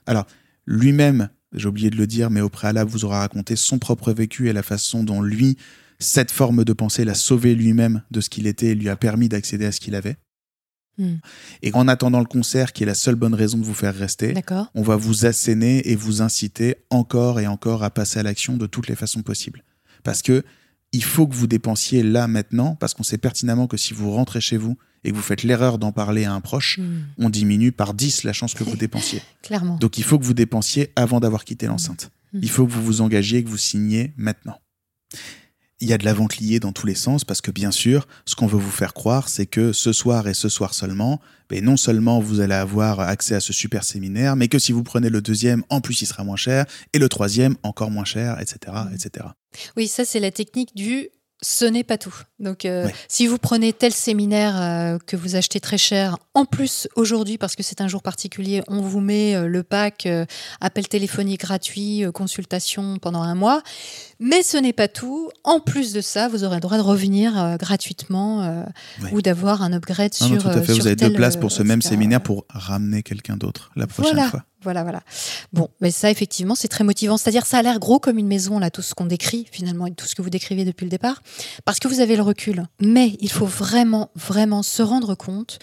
Alors, lui-même, j'ai oublié de le dire, mais au préalable, vous aura raconté son propre vécu et la façon dont lui, cette forme de pensée l'a sauvé lui-même de ce qu'il était et lui a permis d'accéder à ce qu'il avait.
Hmm.
Et en attendant le concert, qui est la seule bonne raison de vous faire rester, on va vous asséner et vous inciter encore et encore à passer à l'action de toutes les façons possibles. Parce que il faut que vous dépensiez là maintenant, parce qu'on sait pertinemment que si vous rentrez chez vous et que vous faites l'erreur d'en parler à un proche,
Hmm.
on diminue par 10 la chance que vous dépensiez.
Clairement.
Donc il faut que vous dépensiez avant d'avoir quitté l'enceinte.
Mhm.
Il faut que vous vous engagiez, que vous signiez maintenant. Il y a de la vente liée dans tous les sens parce que bien sûr, ce qu'on veut vous faire croire, c'est que ce soir et ce soir seulement, ben non seulement vous allez avoir accès à ce super séminaire, mais que si vous prenez le deuxième, en plus il sera moins cher, et le troisième encore moins cher, etc., etc.
Oui, ça c'est la technique du ce n'est pas tout. Donc, euh,
Ouais.
si vous prenez tel séminaire euh, que vous achetez très cher, en plus aujourd'hui, parce que c'est un jour particulier, on vous met euh, le pack appel téléphonique gratuit, consultation pendant un mois. Mais ce n'est pas tout. En plus de ça, vous aurez le droit de revenir euh, gratuitement euh, ou d'avoir un upgrade
Non,
sur.
non, tout à
euh,
fait.
sur
Vous avez deux places pour ce même
etc.
séminaire pour ramener quelqu'un d'autre la prochaine
Voilà.
fois.
Voilà, voilà. Bon, mais ça, effectivement, c'est très motivant. C'est-à-dire, ça a l'air gros comme une maison, là, tout ce qu'on décrit, finalement, et tout ce que vous décrivez depuis le départ, parce que vous avez le recul. Mais il faut vraiment, vraiment se rendre compte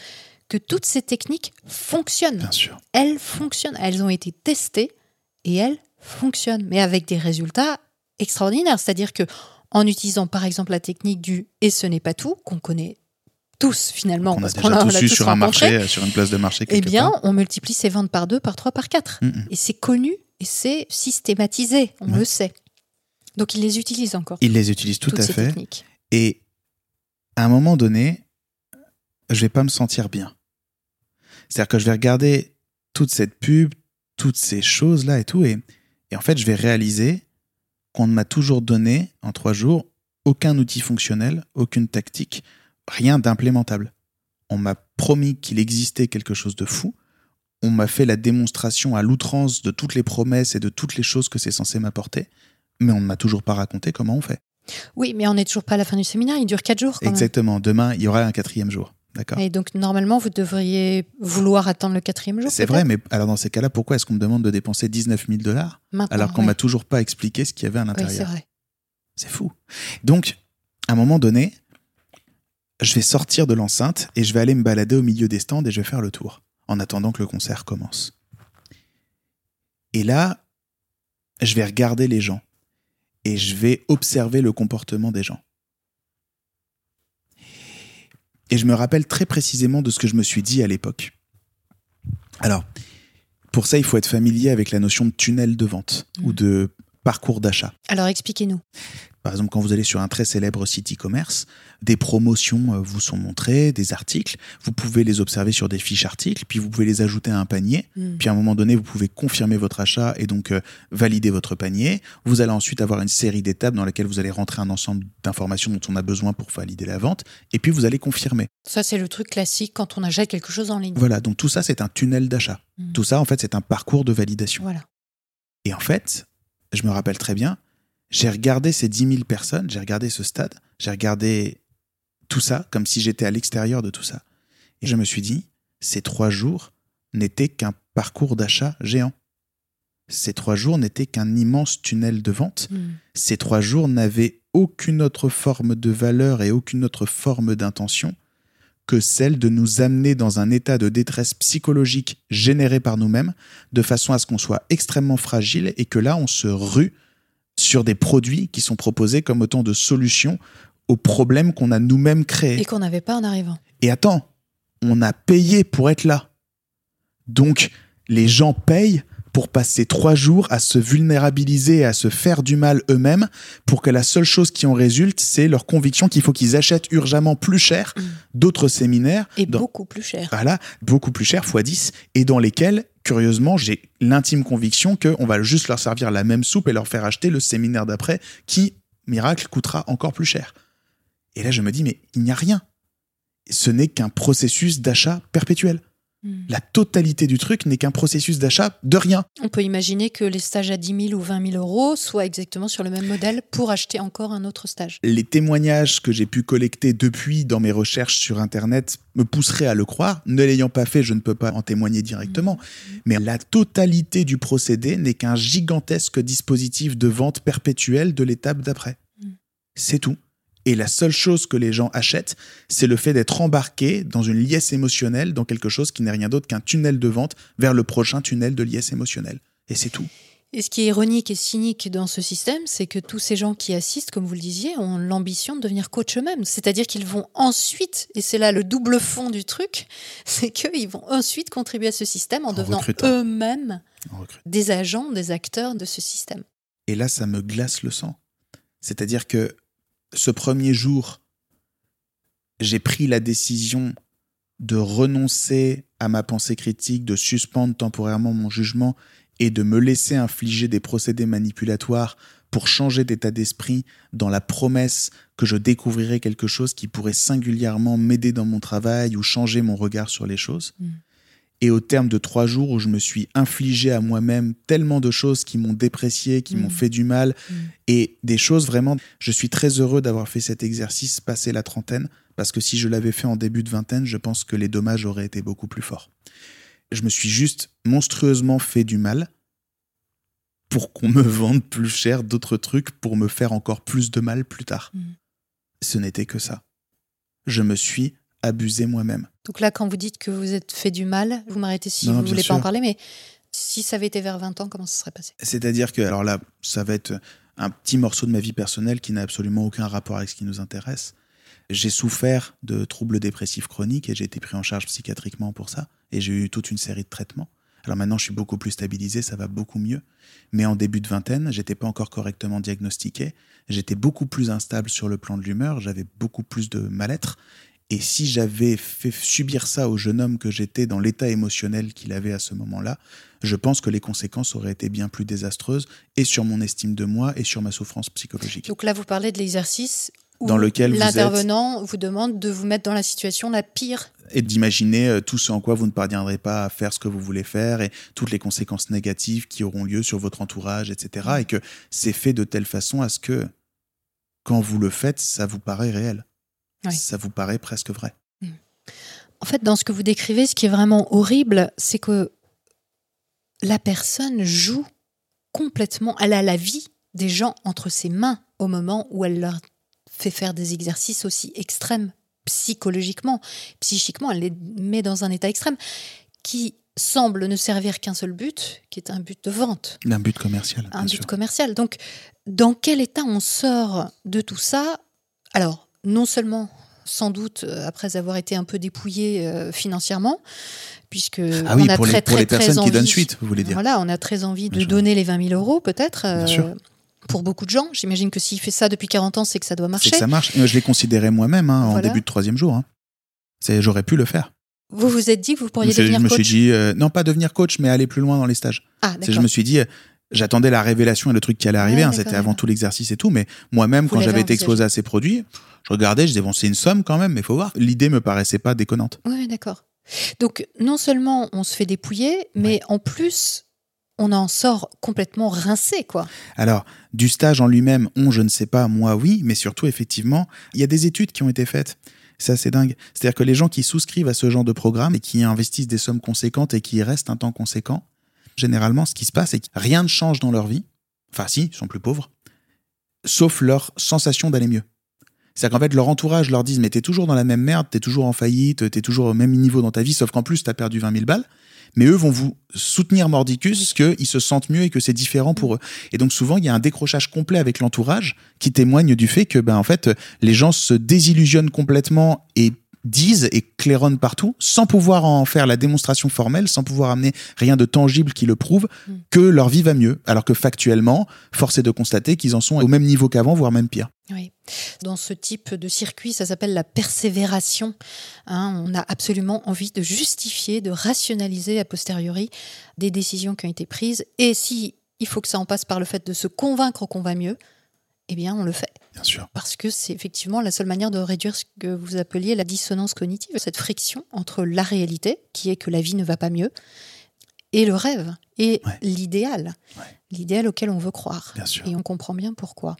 que toutes ces techniques fonctionnent.
Bien sûr.
Elles fonctionnent. Elles ont été testées et elles fonctionnent, mais avec des résultats extraordinaires. C'est-à-dire que en utilisant, par exemple, la technique du et ce n'est pas tout, qu'on connaît tous finalement,
On a déjà
a- on
tous
tous
sur un marché, sur une place de marché
eh bien,
part.
on multiplie ces ventes par deux, par trois, par quatre.
Mm, mm.
Et c'est connu et c'est systématisé, on
Ouais.
le sait. Donc ils les utilisent encore,
Ils les utilisent tout à
ces
fait.
techniques.
Et à un moment donné, je vais pas me sentir bien. C'est-à-dire que je vais regarder toute cette pub, toutes ces choses-là et tout, et, et en fait, je vais réaliser qu'on ne m'a toujours donné, en trois jours, aucun outil fonctionnel, aucune tactique, rien d'implémentable. On m'a promis qu'il existait quelque chose de fou. On m'a fait la démonstration à l'outrance de toutes les promesses et de toutes les choses que c'est censé m'apporter, mais on ne m'a toujours pas raconté comment on fait.
Oui, mais on n'est toujours pas à la fin du séminaire, il dure quatre jours quand
Exactement. Demain, il y aura un quatrième jour. D'accord.
Et donc normalement, vous devriez vouloir attendre le quatrième jour.
C'est vrai, mais alors dans ces cas-là, pourquoi est-ce qu'on me demande de dépenser 19 000 dollars alors qu'on
ouais.
m'a toujours pas expliqué ce qu'il y avait à
Oui, c'est
l'intérieur?
vrai.
C'est fou. Donc, à un moment donné, je vais sortir de l'enceinte et je vais aller me balader au milieu des stands et je vais faire le tour en attendant que le concert commence. Et là, je vais regarder les gens et je vais observer le comportement des gens. Et je me rappelle très précisément de ce que je me suis dit à l'époque. Alors, pour ça, il faut être familier avec la notion de tunnel de vente ou
Mhm.
de parcours d'achat.
Alors expliquez-nous.
Par exemple, quand vous allez sur un très célèbre site e-commerce, des promotions euh, vous sont montrées, des articles, vous pouvez les observer sur des fiches articles, puis vous pouvez les ajouter à un panier,
Hmm.
puis à un moment donné, vous pouvez confirmer votre achat et donc euh, valider votre panier. Vous allez ensuite avoir une série d'étapes dans lesquelles vous allez rentrer un ensemble d'informations dont on a besoin pour valider la vente, et puis vous allez confirmer.
Ça, c'est le truc classique quand on achète quelque chose en ligne.
Voilà, donc tout ça, c'est un tunnel d'achat.
Hmm.
Tout ça, en fait, c'est un parcours de validation.
Voilà.
Et en fait, je me rappelle très bien, j'ai regardé ces 10 000 personnes, j'ai regardé ce stade, j'ai regardé tout ça comme si j'étais à l'extérieur de tout ça. Et je me suis dit, ces trois jours n'étaient qu'un parcours d'achat géant. Ces trois jours n'étaient qu'un immense tunnel de vente.
Hmm.
Ces trois jours n'avaient aucune autre forme de valeur et aucune autre forme d'intention que celle de nous amener dans un état de détresse psychologique généré par nous-mêmes, de façon à ce qu'on soit extrêmement fragile et que là, on se rue sur des produits qui sont proposés comme autant de solutions aux problèmes qu'on a nous-mêmes créés.
Et qu'on n'avait pas en arrivant.
Et attends, on a payé pour être là. Donc, les gens payent pour passer trois jours à se vulnérabiliser et à se faire du mal eux-mêmes pour que la seule chose qui en résulte, c'est leur conviction qu'il faut qu'ils achètent urgemment plus cher
Mm.
d'autres séminaires.
Et
dans-
beaucoup plus cher.
voilà, beaucoup plus cher, x 10, et dans lesquels, curieusement, j'ai l'intime conviction qu'on va juste leur servir la même soupe et leur faire acheter le séminaire d'après qui, miracle, coûtera encore plus cher. Et là, je me dis, mais il n'y a rien. Ce n'est qu'un processus d'achat perpétuel.
Hmm.
La totalité du truc n'est qu'un processus d'achat de rien.
On peut imaginer que les stages à 10 000 ou 20 000 euros soient exactement sur le même modèle pour acheter encore un autre stage.
Les témoignages que j'ai pu collecter depuis dans mes recherches sur Internet me pousseraient à le croire. Ne l'ayant pas fait, je ne peux pas en témoigner directement. Mais la totalité du procédé n'est qu'un gigantesque dispositif de vente perpétuelle de l'étape d'après.
Mm.
C'est tout. Et la seule chose que les gens achètent, c'est le fait d'être embarqués dans une liesse émotionnelle, dans quelque chose qui n'est rien d'autre qu'un tunnel de vente vers le prochain tunnel de liesse émotionnelle. Et c'est tout.
Et ce qui est ironique et cynique dans ce système, c'est que tous ces gens qui assistent, comme vous le disiez, ont l'ambition de devenir coach eux-mêmes. C'est-à-dire qu'ils vont ensuite, et c'est là le double fond du truc, c'est qu'ils vont ensuite contribuer à ce système en,
En
devenant eux-mêmes des agents, des acteurs de ce système.
Et là, ça me glace le sang. C'est-à-dire que ce premier jour, j'ai pris la décision de renoncer à ma pensée critique, de suspendre temporairement mon jugement et de me laisser infliger des procédés manipulatoires pour changer d'état d'esprit dans la promesse que je découvrirais quelque chose qui pourrait singulièrement m'aider dans mon travail ou changer mon regard sur les choses.
Mm.
Et au terme de trois jours où je me suis infligé à moi-même tellement de choses qui m'ont déprécié, qui
Mm.
m'ont fait du mal,
Mm.
et des choses vraiment, je suis très heureux d'avoir fait cet exercice passé la trentaine, parce que si je l'avais fait en début de vingtaine, je pense que les dommages auraient été beaucoup plus forts. Je me suis juste monstrueusement fait du mal pour qu'on me vende plus cher d'autres trucs pour me faire encore plus de mal plus tard.
Mm.
Ce n'était que ça. Je me suis abusé moi-même.
Donc là, quand vous dites que vous êtes fait du mal, vous m'arrêtez si
Non,
vous
bien
voulez
sûr.
pas en parler, mais si ça avait été vers 20 ans, comment ça serait passé?
C'est-à-dire que, alors là, ça va être un petit morceau de ma vie personnelle qui n'a absolument aucun rapport avec ce qui nous intéresse. J'ai souffert de troubles dépressifs chroniques et j'ai été pris en charge psychiatriquement pour ça. Et j'ai eu toute une série de traitements. Alors maintenant, je suis beaucoup plus stabilisé, ça va beaucoup mieux. Mais en début de vingtaine, j'étais pas encore correctement diagnostiqué. J'étais beaucoup plus instable sur le plan de l'humeur, j'avais beaucoup plus de mal-être. Et si j'avais fait subir ça au jeune homme que j'étais dans l'état émotionnel qu'il avait à ce moment-là, je pense que les conséquences auraient été bien plus désastreuses et sur mon estime de moi et sur ma souffrance psychologique.
Donc là, vous parlez de l'exercice
Dans lequel vous
l'intervenant vous demande de vous mettre dans la situation la pire.
Et d'imaginer euh, tout ce en quoi vous ne parviendrez pas à faire ce que vous voulez faire et toutes les conséquences négatives qui auront lieu sur votre entourage, etc. Et que c'est fait de telle façon à ce que quand vous le faites, ça vous paraît réel.
Oui.
Ça vous paraît presque vrai?
En fait, dans ce que vous décrivez, ce qui est vraiment horrible, c'est que la personne joue complètement, elle a la vie des gens entre ses mains au moment où elle leur fait faire des exercices aussi extrêmes psychologiquement, psychiquement, elle les met dans un état extrême qui semble ne servir qu'un seul but, qui est un but de vente
D'un but commercial.
un but
sûr.
commercial. Donc, dans quel état on sort de tout ça? Alors, non seulement, sans doute, euh, après avoir été un peu dépouillé euh, financièrement, puisque
Ah oui,
on a
pour,
très,
les, pour
très,
les
très
personnes
envie,
qui donnent suite, vous voulez dire.
Voilà, on a très envie de
sûr.
donner les 20 000 euros, peut-être. euh, pour beaucoup de gens, j'imagine que s'il fait ça depuis 40 ans, c'est que ça doit
C'est
marcher.
que ça marche. Je l'ai considéré moi-même hein, en début de troisième jour. hein. J'aurais pu le faire.
Vous vous êtes dit que vous pourriez devenir
je me
coach
suis dit, euh, non pas devenir coach, mais aller plus loin dans les stages.
Ah,
Je me suis dit, j'attendais la révélation et le truc qui allait arriver.
Ouais,
hein, C'était avant tout l'exercice et tout. Mais moi-même, quand j'avais été exposé à ces produits, je regardais, je disais, bon, c'est une somme quand même, mais faut voir. L'idée me paraissait pas déconnante.
Oui, d'accord. Donc, non seulement on se fait dépouiller, mais en plus, on en sort complètement rincé, quoi.
Alors, du stage en lui-même, on, je ne sais pas, moi, oui, mais surtout, effectivement, il y a des études qui ont été faites. C'est assez dingue. C'est-à-dire que les gens qui souscrivent à ce genre de programme et qui investissent des sommes conséquentes et qui y restent un temps conséquent, généralement, ce qui se passe, c'est que rien ne change dans leur vie. Enfin, si, ils sont plus pauvres. Sauf leur sensation d'aller mieux. C'est-à-dire qu'en fait, leur entourage leur disent Mais t'es toujours dans la même merde, t'es toujours en faillite, t'es toujours au même niveau dans ta vie, sauf qu'en plus, t'as perdu 20 000 balles. Mais eux vont vous soutenir mordicus qu'ils se sentent mieux et que c'est différent pour eux. Et donc souvent, il y a un décrochage complet avec l'entourage qui témoigne du fait que, ben, en fait, les gens se désillusionnent complètement et disent et claironnent partout, sans pouvoir en faire la démonstration formelle, sans pouvoir amener rien de tangible qui le prouve,
Mm.
que leur vie va mieux. Alors que factuellement, force est de constater qu'ils en sont au même niveau qu'avant, voire même pire.
Oui. Dans ce type de circuit, ça s'appelle la persévération. Hein, on a absolument envie de justifier, de rationaliser a posteriori des décisions qui ont été prises. Et si il faut que ça en passe par le fait de se convaincre qu'on va mieux, eh bien, on le fait.
Bien sûr.
Parce que c'est effectivement la seule manière de réduire ce que vous appeliez la dissonance cognitive, cette friction entre la réalité, qui est que la vie ne va pas mieux, et le rêve, et
Ouais.
l'idéal,
Ouais.
l'idéal auquel on veut croire.
Bien sûr.
Et on comprend bien pourquoi.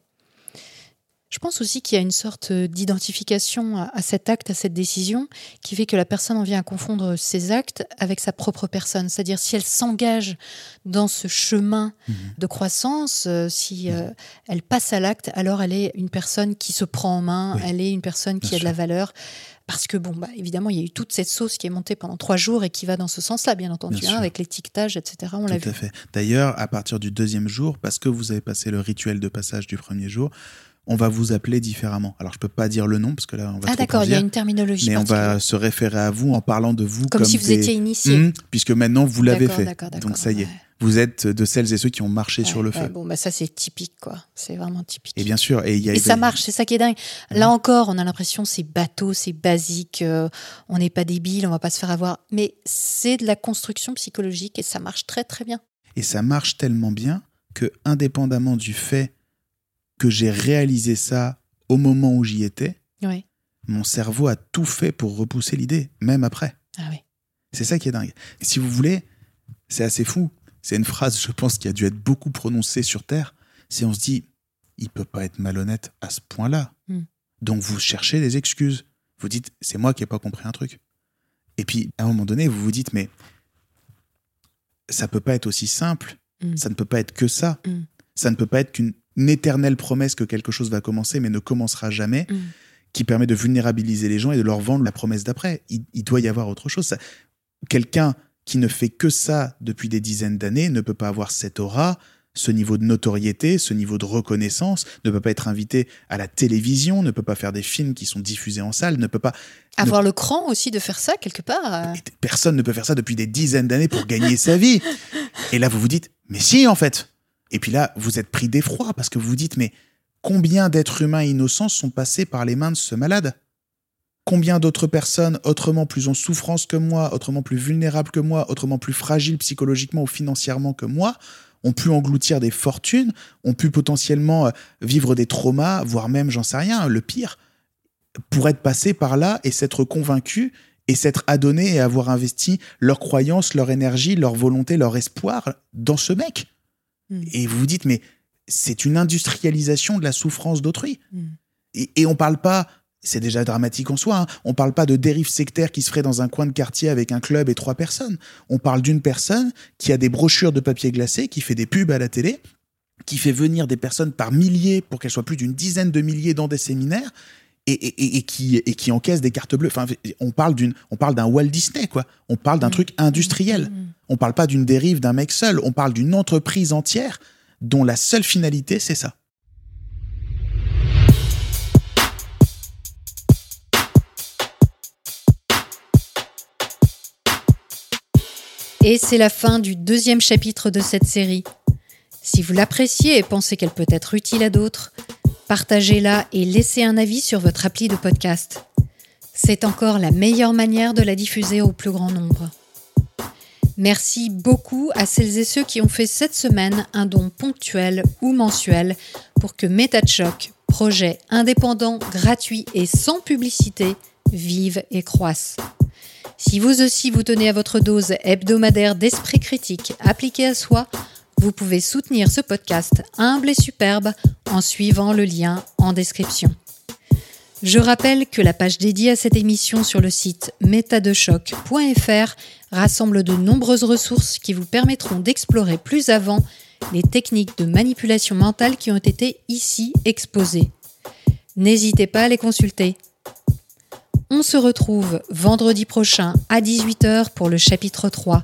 Je pense aussi qu'il y a une sorte d'identification à, cet acte, à cette décision, qui fait que la personne en vient à confondre ses actes avec sa propre personne. C'est-à-dire si elle s'engage dans ce chemin
Mhm.
de croissance, euh, si euh, elle passe à l'acte, alors elle est une personne qui se prend en main,
Oui.
elle est une personne qui
Bien
a de la valeur. Parce que, bon, bah, évidemment, il y a eu toute cette sauce qui est montée pendant trois jours et qui va dans ce sens-là, bien entendu,
Bien
hein, avec l'étiquetage, etc. On l'a
Tout
vu.
à fait. D'ailleurs, à partir du deuxième jour, parce que vous avez passé le rituel de passage du premier jour, on va vous appeler différemment. Alors je peux pas dire le nom parce que là on va
Ah d'accord, il y a une terminologie.
mais on va se référer à vous en parlant de vous
Comme si vous
des-
étiez initié.
Mhm, puisque maintenant vous l'avez fait. Donc ça y est,
ouais.
vous êtes de celles et ceux qui ont marché sur le
ouais,
feu.
bon, bah ça c'est typique, quoi. C'est vraiment typique.
Et bien sûr, et y a
Et ça marche, c'est ça qui est dingue. Là
Mhm.
encore, on a l'impression c'est bateau, c'est basique, euh, on n'est pas débile, on va pas se faire avoir. Mais c'est de la construction psychologique et ça marche très très bien.
Et ça marche tellement bien que, indépendamment du fait que j'ai réalisé ça au moment où j'y étais, mon cerveau a tout fait pour repousser l'idée, même après.
Ah oui.
C'est ça qui est dingue. Et si vous voulez, c'est assez fou. C'est une phrase, je pense, qui a dû être beaucoup prononcée sur Terre. C'est on se dit, il peut pas être malhonnête à ce point-là.
Mm.
Donc vous cherchez des excuses. Vous dites, c'est moi qui n'ai pas compris un truc. Et puis, à un moment donné, vous vous dites, mais ça peut pas être aussi simple.
Mm.
Ça ne peut pas être que ça.
Mm.
Ça ne peut pas être qu'une éternelle promesse que quelque chose va commencer, mais ne commencera jamais,
Mm.
qui permet de vulnérabiliser les gens et de leur vendre la promesse d'après. Il, il doit y avoir autre chose. Quelqu'un qui ne fait que ça depuis des dizaines d'années ne peut pas avoir cette aura, ce niveau de notoriété, ce niveau de reconnaissance, ne peut pas être invité à la télévision, ne peut pas faire des films qui sont diffusés en salle, ne peut pas.
Avoir le cran aussi de faire ça quelque part. euh,
Personne ne peut faire ça depuis des dizaines d'années pour gagner sa vie. Et là, vous vous dites, mais si, en fait. Et puis là, vous êtes pris d'effroi parce que vous vous dites, mais combien d'êtres humains innocents sont passés par les mains de ce malade? Combien d'autres personnes autrement plus en souffrance que moi, autrement plus vulnérables que moi, autrement plus fragiles psychologiquement ou financièrement que moi, ont pu engloutir des fortunes, ont pu potentiellement euh, vivre des traumas, voire même, j'en sais rien, le pire, pour être passés par là et s'être convaincus et s'être adonnés et avoir investi leur croyance, leur énergie, leur volonté, leur espoir dans ce mec?
Mm.
Et vous vous dites, mais c'est une industrialisation de la souffrance d'autrui.
Mm.
Et, et on parle pas, c'est déjà dramatique en soi, hein, on parle pas de dérive sectaire qui se ferait dans un coin de quartier avec un club et trois personnes. On parle d'une personne qui a des brochures de papier glacé, qui fait des pubs à la télé, qui fait venir des personnes par milliers pour qu'elles soient plus d'une dizaine de milliers dans des séminaires. Et, et- et- et qui, et qui encaisse des cartes bleues. Enfin, on parle d'une, on parle d'un Walt Disney, quoi. On parle d'un
Mm.
truc industriel.
Mm, mm.
On parle pas d'une dérive d'un mec seul. On parle d'une entreprise entière dont la seule finalité, c'est ça.
Et c'est la fin du deuxième chapitre de cette série. Si vous l'appréciez et pensez qu'elle peut être utile à d'autres, partagez-la et laissez un avis sur votre appli de podcast. C'est encore la meilleure manière de la diffuser au plus grand nombre. Merci beaucoup à celles et ceux qui ont fait cette semaine un don ponctuel ou mensuel pour que MetaChoc, projet indépendant, gratuit et sans publicité, vive et croisse. Si vous aussi vous tenez à votre dose hebdomadaire d'esprit critique appliquée à soi, vous pouvez soutenir ce podcast humble et superbe en suivant le lien en description. Je rappelle que la page dédiée à cette émission sur le site métadechoc.fr rassemble de nombreuses ressources qui vous permettront d'explorer plus avant les techniques de manipulation mentale qui ont été ici exposées. N'hésitez pas à les consulter. On se retrouve vendredi prochain à 18h pour le chapitre 3.